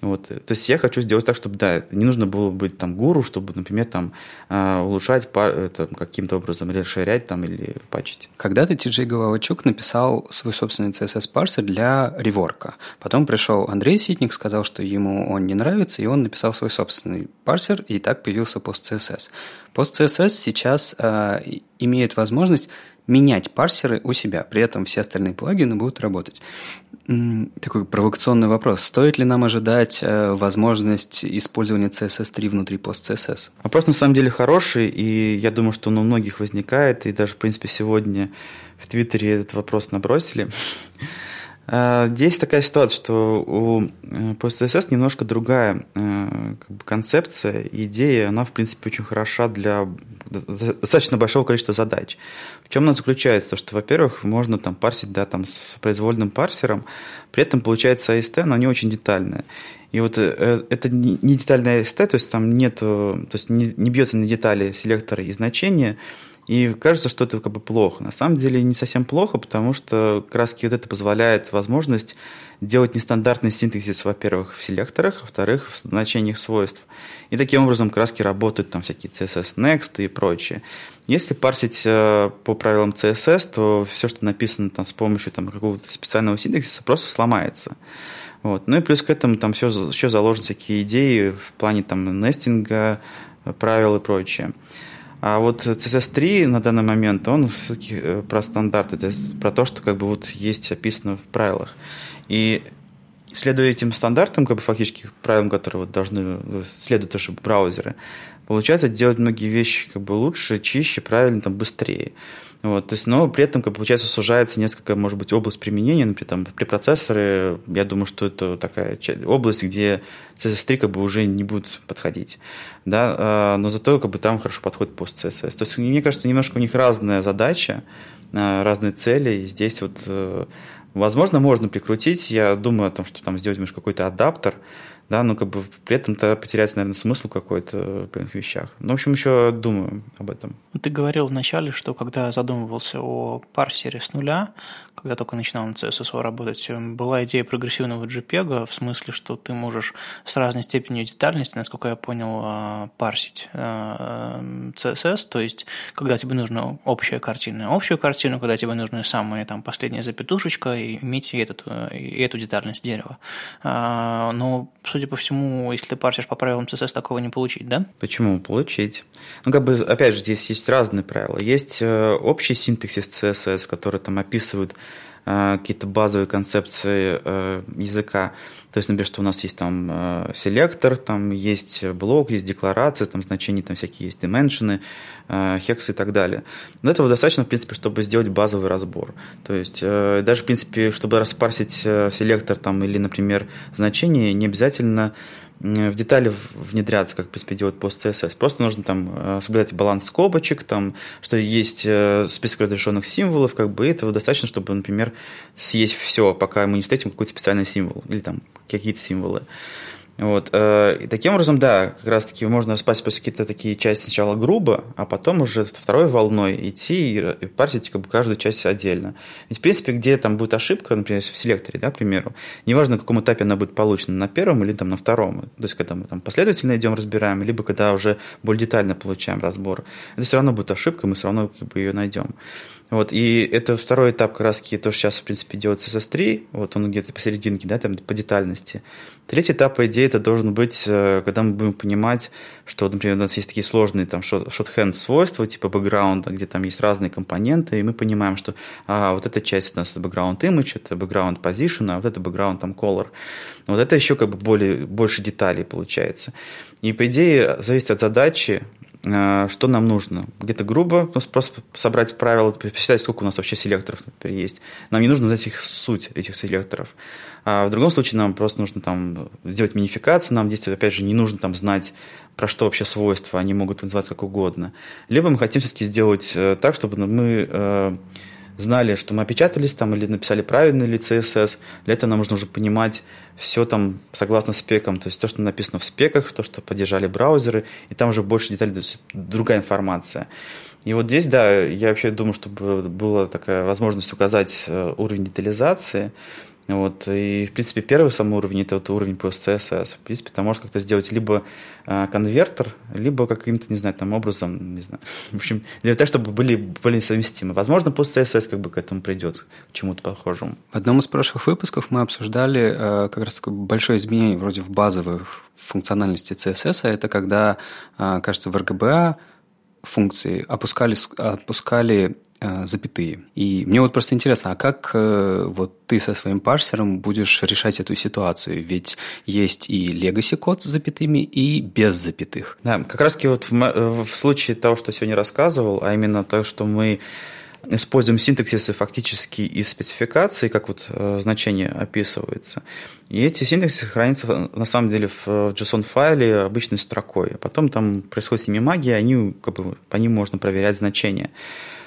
Вот. То есть я хочу сделать так, чтобы, да, не нужно было быть там гуру, чтобы, например, там а, улучшать каким-то образом или расширять там или пачить. Когда-то Ти-Джей Головачук написал свой собственный CSS-парсер для реворка. Потом пришел Андрей Ситник, сказал, что ему он не нравится, и он написал свой собственный парсер, и так появился PostCSS. PostCSS сейчас э, имеет возможность менять парсеры у себя. При этом все остальные плагины будут работать. Такой провокационный вопрос. Стоит ли нам ожидать э, возможность использования CSS3 внутри PostCSS? Вопрос на самом деле хороший, и я думаю, что он у многих возникает, и даже, в принципе, сегодня в Твиттере этот вопрос набросили. Э, здесь такая ситуация, что у э, PostCSS немножко другая э, как бы, концепция, идея, она, в принципе, очень хороша для достаточно большого количества задач. В чем она заключается? То, что, во-первых, можно там парсить да, там, с произвольным парсером, при этом получается AST, но не очень детальная. И вот это не детальная AST, то есть там нет, то есть не, не бьется на детали селектора и значения, и кажется, что это как бы плохо. На самом деле не совсем плохо, потому что раз вот это позволяет возможность делать нестандартный синтезис, во-первых, в селекторах, во-вторых, в значениях свойств. И таким образом краски работают там всякие CSS Next и прочее. Если парсить э, по правилам CSS, то все, что написано там с помощью там, какого-то специального синтезиса, просто сломается. Вот. Ну и плюс к этому там все, еще заложены всякие идеи в плане там нестинга, правил и прочее. А вот CSS3 на данный момент, он все-таки э, про стандарт, это про то, что как бы вот есть описано в правилах. И следуя этим стандартам, как бы фактически правилам, которые вот должны э, следуют тоже браузеры, получается делать многие вещи как бы лучше, чище, правильно, там, быстрее. Вот, то есть, но при этом, как получается, сужается несколько, может быть, область применения, например, там, при процессоре, я думаю, что это такая область, где CSS3 как бы уже не будет подходить, да, а, но зато как бы там хорошо подходит пост CSS. То есть, мне кажется, немножко у них разная задача, а, разные цели, и здесь вот, э, возможно, можно прикрутить, я думаю о том, что там сделать немножко какой-то адаптер, да, но как бы при этом-то потеряется, наверное, смысл какой-то в определенных вещах. Ну, в общем, еще думаю об этом. Ты говорил вначале, что когда задумывался о парсере с нуля, когда только начинал на CSS работать, была идея прогрессивного JPEG, в смысле, что ты можешь с разной степенью детальности, насколько я понял, а, парсить а, CSS, то есть, когда тебе нужна общая картина, общую картину, когда тебе нужны самые там последняя запятушечка, и иметь этот, и эту детальность дерева. А, но, судя по всему, если ты парсишь по правилам CSS, такого не получить, да? Почему? Получить. Ну, как бы, опять же, здесь есть разные правила. Есть э, общий синтаксис CSS, который там описывает Э, какие-то базовые концепции э, языка. То есть, например, что у нас есть там э, селектор, там есть блок, есть декларация, там значения там всякие есть дименшены, хексы и так далее. Но этого достаточно, в принципе, чтобы сделать базовый разбор. То есть, даже, в принципе, чтобы распарсить селектор там или, например, значение, не обязательно в детали внедряться, как, в принципе, пост CSS. Просто нужно там э, соблюдать баланс скобочек, там, что есть э, список разрешенных символов, как бы этого достаточно, чтобы, например, съесть все, пока мы не встретим какой-то специальный символ или там какие-то символы. Вот. Э, и таким образом, да, как раз-таки можно распасть какие-то такие части сначала грубо, а потом уже второй волной идти и парсить как бы каждую часть отдельно. Ведь, в принципе, где там будет ошибка, например, в селекторе, да, к примеру, неважно, на каком этапе она будет получена, на первом или там на втором, то есть когда мы там последовательно идем, разбираем, либо когда уже более детально получаем разбор, это все равно будет ошибка, мы все равно как бы ее найдем. Вот, и это второй этап раз то, что сейчас, в принципе, делается с S3, вот он где-то посерединке, да, там по детальности. Третий этап, по идее, это должен быть, э, когда мы будем понимать, что, например, у нас есть такие сложные там шотхенд свойства, типа бэкграунда, где там есть разные компоненты, и мы понимаем, что а, вот эта часть у нас это бэкграунд image, это бэкграунд position, а вот это бэкграунд там color. Вот это еще как бы более, больше деталей получается. И, по идее, зависит от задачи, что нам нужно? Где-то грубо, ну, просто собрать правила, посчитать, сколько у нас вообще селекторов, например, есть. Нам не нужно знать их суть, этих селекторов. А в другом случае нам просто нужно там сделать минификацию, нам здесь, опять же, не нужно там знать, про что вообще свойства, они могут называться как угодно. Либо мы хотим все-таки сделать э, так, чтобы мы э, знали, что мы опечатались там или написали правильно или CSS. Для этого нам нужно уже понимать все там согласно спекам, то есть то, что написано в спеках, то, что поддержали браузеры, и там уже больше деталей, другая информация. И вот здесь, да, я вообще думаю, чтобы была такая возможность указать э, уровень детализации, вот, и, в принципе, первый самый уровень – это вот уровень PostCSS. В принципе, ты можешь как-то сделать либо э, конвертер, либо каким-то, не знаю, там образом, не знаю, в общем, для того, чтобы были более совместимы. Возможно, PostCSS как бы к этому придет, к чему-то похожему. В одном из прошлых выпусков мы обсуждали э, как раз такое большое изменение вроде в базовых функциональности CSS, а это когда, э, кажется, в RGBA функции опускали, опускали э, запятые. И мне вот просто интересно, а как э, вот ты со своим парсером будешь решать эту ситуацию? Ведь есть и legacy код с запятыми, и без запятых. Да, как раз вот в, в случае того, что сегодня рассказывал, а именно то, что мы используем синтаксисы фактически из спецификации, как вот э, значение описывается. И эти синтаксисы хранятся на самом деле в JSON-файле обычной строкой. А потом там происходит с ними магия, они, как бы, по ним можно проверять значения.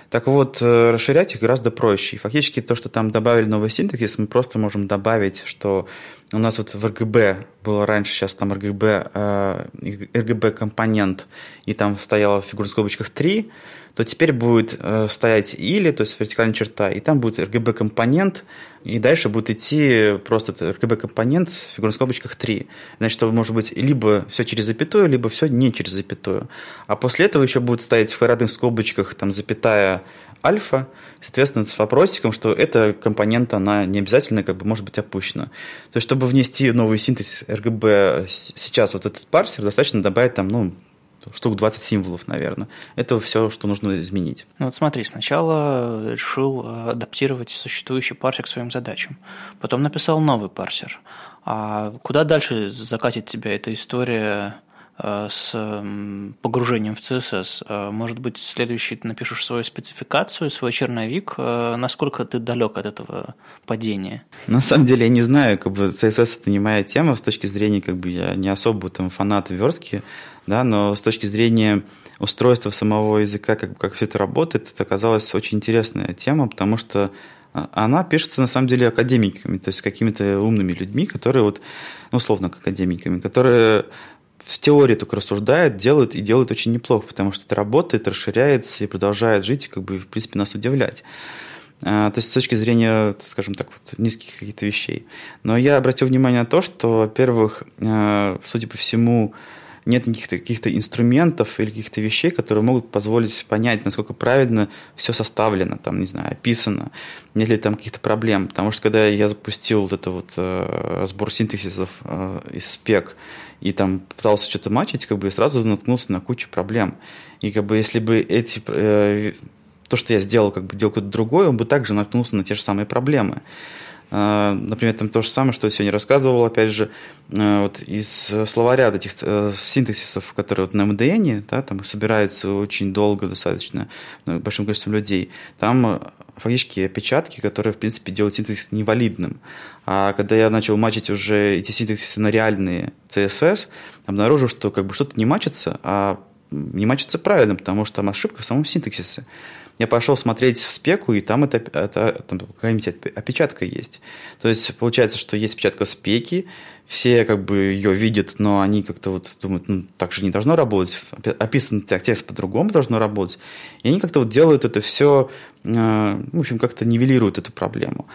Так вот, э, расширять их гораздо проще. И фактически то, что там добавили новый синтаксис, мы просто можем добавить, что у нас вот в RGB было раньше, сейчас там RGB, э, RGB компонент, и там стояло в фигурных скобочках 3, то теперь будет э, стоять или, то есть вертикальная черта, и там будет RGB компонент, и дальше будет идти просто RGB компонент в фигурных скобочках 3. Значит, что может быть либо все через запятую, либо все не через запятую. А после этого еще будет стоять в квадратных скобочках там запятая альфа, соответственно, с вопросиком, что эта компонента, она не обязательно как бы может быть опущена. То есть, чтобы внести новый синтез RGB сейчас вот этот парсер, достаточно добавить там, ну, штук 20 символов, наверное. Это все, что нужно изменить. Ну вот смотри, сначала решил э, адаптировать существующий парсер к своим задачам. Потом написал новый парсер. А куда дальше закатит тебя эта история с погружением в CSS. Э, может быть, следующий ты напишешь свою спецификацию, свой черновик. Насколько ты далек от этого падения? На самом деле я не знаю, как бы CSS это не моя тема с точки зрения, как бы я не особо там фанат верстки, да, но с точки зрения устройства самого языка, как, как все это работает, это оказалась очень интересная тема, потому что а, она пишется на самом деле академиками, то есть какими-то умными людьми, которые вот, ну, условно, академиками, которые в теории только рассуждают, делают и делают очень неплохо, потому что это работает, расширяется и продолжает жить, и как бы, в принципе, нас удивлять. А, то есть с точки зрения, скажем так, вот, низких каких-то вещей. Но я обратил внимание на то, что, во-первых, а, судя по всему, нет каких-то каких инструментов или каких-то вещей, которые могут позволить понять, насколько правильно все составлено, там, не знаю, описано, нет ли там каких-то проблем. Потому что когда я запустил вот это вот э, сбор синтаксисов э, из спек, и там пытался что-то мачить, как бы я сразу наткнулся на кучу проблем. И как бы если бы эти э, то, что я сделал, как бы делал кто-то другой, он бы также наткнулся на те же самые проблемы. А, например, там то же самое, что я сегодня рассказывал, опять же, э, вот из словаря этих э, синтаксисов, которые вот на МДН, да, там собираются очень долго достаточно, ну, большим количеством людей, там э, фактически опечатки, которые, в принципе, делают синтаксис невалидным. А когда я начал мачить уже эти синтаксисы на реальные CSS, обнаружил, что как бы что-то не мачится, а не мачится правильно, потому что там ошибка в самом синтаксисе я пошел смотреть в спеку, и там это, это там какая-нибудь опечатка есть. То есть получается, что есть опечатка спеки, все как бы ее видят, но они как-то вот думают, ну, так же не должно работать, описан текст по-другому должно работать. И они как-то вот делают это все, э, в общем, как-то нивелируют эту проблему.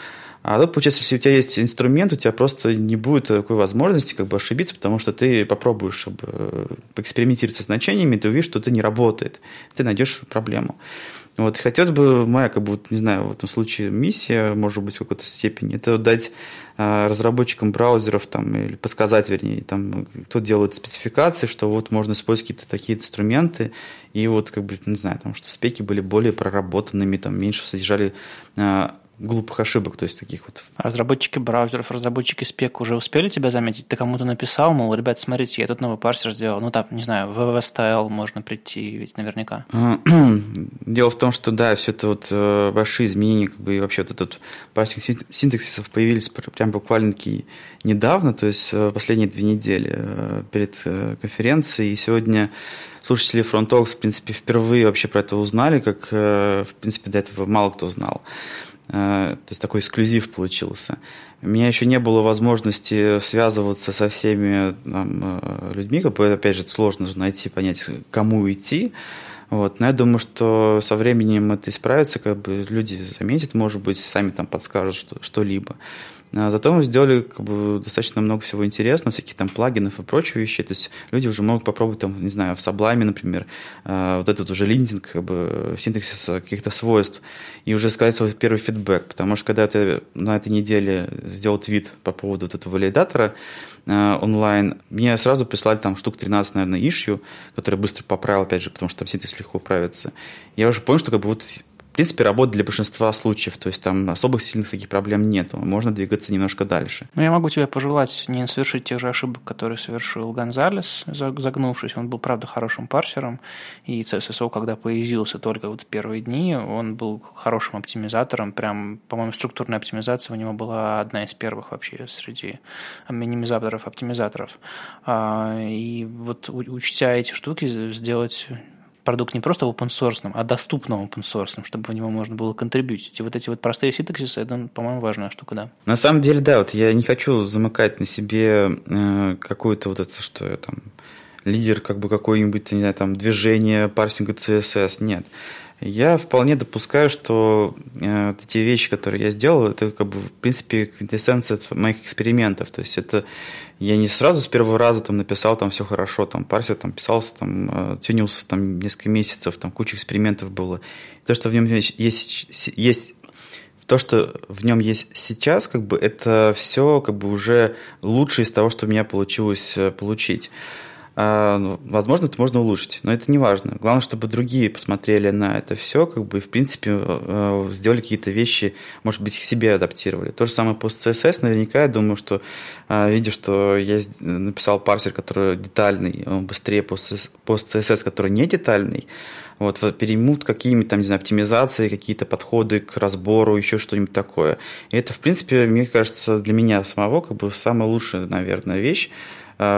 А тут, получается, если у тебя есть инструмент, у тебя просто не будет такой возможности как бы ошибиться, потому что ты попробуешь чтобы, э, поэкспериментировать со значениями, ты увидишь, что это не работает. Ты найдешь проблему. Вот, хотелось бы, моя, как бы, вот, не знаю, в этом случае миссия, может быть, в какой-то степени, это дать э, разработчикам браузеров, там, или подсказать, вернее, там, кто делает спецификации, что вот можно использовать какие-то такие инструменты, и вот, как бы, не знаю, там, что спеки были более проработанными, там, меньше содержали э, глупых ошибок, то есть таких вот. Разработчики браузеров, разработчики спек уже успели тебя заметить? Ты кому-то написал, мол, ребят, смотрите, я тут новый парсер сделал. Ну, там, не знаю, в WWStyle можно прийти, ведь наверняка. Дело в том, что, да, все это вот э, большие изменения, как бы, и вообще вот этот парсинг синтаксисов появились прям буквально недавно, то есть э, последние две недели э, перед конференцией, и сегодня слушатели FrontOx, в принципе, впервые вообще про это узнали, как, в принципе, до этого мало кто знал. Э, то есть такой эксклюзив получился. У меня еще не было возможности связываться со всеми там, э, людьми, как бы, опять же, сложно найти, понять, кому идти. Вот. Но я думаю, что со временем это исправится, как бы люди заметят, может быть, сами там подскажут что- что-либо. А зато мы сделали как бы, достаточно много всего интересного, всяких там плагинов и прочих вещей. То есть люди уже могут попробовать, там, не знаю, в Sublime, например, а, вот этот уже линтинг, как бы, синтаксис каких-то свойств, и уже сказать свой первый фидбэк. Потому что когда ты на этой неделе сделал твит по поводу вот этого валидатора, а, онлайн, мне сразу прислали там штук 13, наверное, ишью, который быстро поправил, опять же, потому что там синтекс легко управится. Я уже понял, что как бы вот в принципе, работает для большинства случаев, то есть там особых сильных таких проблем нет, можно двигаться немножко дальше. Ну, я могу тебе пожелать не совершить тех же ошибок, которые совершил Гонзалес, загнувшись. Он был, правда, хорошим парсером, и CSSO, когда появился только вот в первые дни, он был хорошим оптимизатором, прям, по-моему, структурная оптимизация у него была одна из первых вообще среди минимизаторов, оптимизаторов. А, и вот учтя эти штуки, сделать продукт не просто open source, а доступным open source, чтобы в него можно было контрибьютить. И вот эти вот простые синтаксисы, это, по-моему, важная штука, да. На самом деле, да, вот я не хочу замыкать на себе э, какую-то вот это, что я там лидер как бы какой-нибудь, не знаю, там движение парсинга CSS. Нет. Я вполне допускаю, что э, вот эти вещи, которые я сделал, это как бы в принципе квинтэссенция моих экспериментов. То есть это я не сразу с первого раза там написал там все хорошо, там парсер там писался, там э, тюнился там несколько месяцев, там куча экспериментов было. То, что в нем есть, есть то, что в нем есть сейчас, как бы это все как бы уже лучше из того, что у меня получилось э, получить. А, ну, возможно, это можно улучшить, но это не важно. Главное, чтобы другие посмотрели на это все, как бы, в принципе, э, сделали какие-то вещи, может быть, их себе адаптировали. То же самое пост CSS, наверняка, я думаю, что, а, видя, что я написал парсер, который детальный, он быстрее пост CSS, который не детальный, вот, переймут какими-то, там, не знаю, оптимизации, какие-то подходы к разбору, еще что-нибудь такое. И это, в принципе, мне кажется, для меня самого, как бы, самая лучшая, наверное, вещь,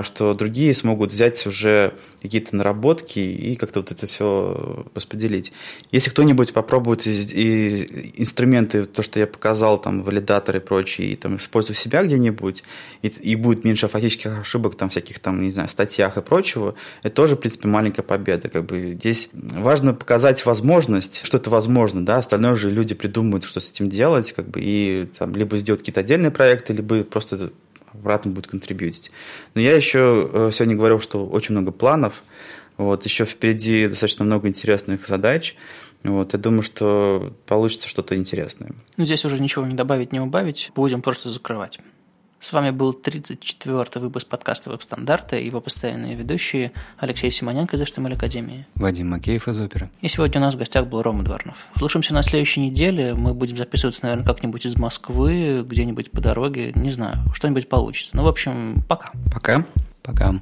что другие смогут взять уже какие-то наработки и как-то вот это все распределить. Если кто-нибудь попробует и инструменты, то, что я показал, там, валидаторы и прочие, и там использует себя где-нибудь, и, и будет меньше фактических ошибок, там, всяких, там, не знаю, статьях и прочего, это тоже, в принципе, маленькая победа. Как бы здесь важно показать возможность, что это возможно, да, остальное же люди придумают, что с этим делать, как бы, и там, либо сделать какие-то отдельные проекты, либо просто обратно будет контрибьютить. Но я еще э, сегодня говорил, что очень много планов, вот, еще впереди достаточно много интересных задач, вот, я думаю, что получится что-то интересное. Ну, здесь уже ничего не добавить, не убавить, будем просто закрывать. С вами был 34-й выпуск подкаста «Веб-стандарты» и его постоянные ведущие Алексей Симоненко из HTML Академии. Вадим Макеев из оперы. И сегодня у нас в гостях был Рома Дворнов. Слушаемся на следующей неделе. Мы будем записываться, наверное, как-нибудь из Москвы, где-нибудь по дороге. Не знаю, что-нибудь получится. Ну, в общем, пока. Пока. Пока.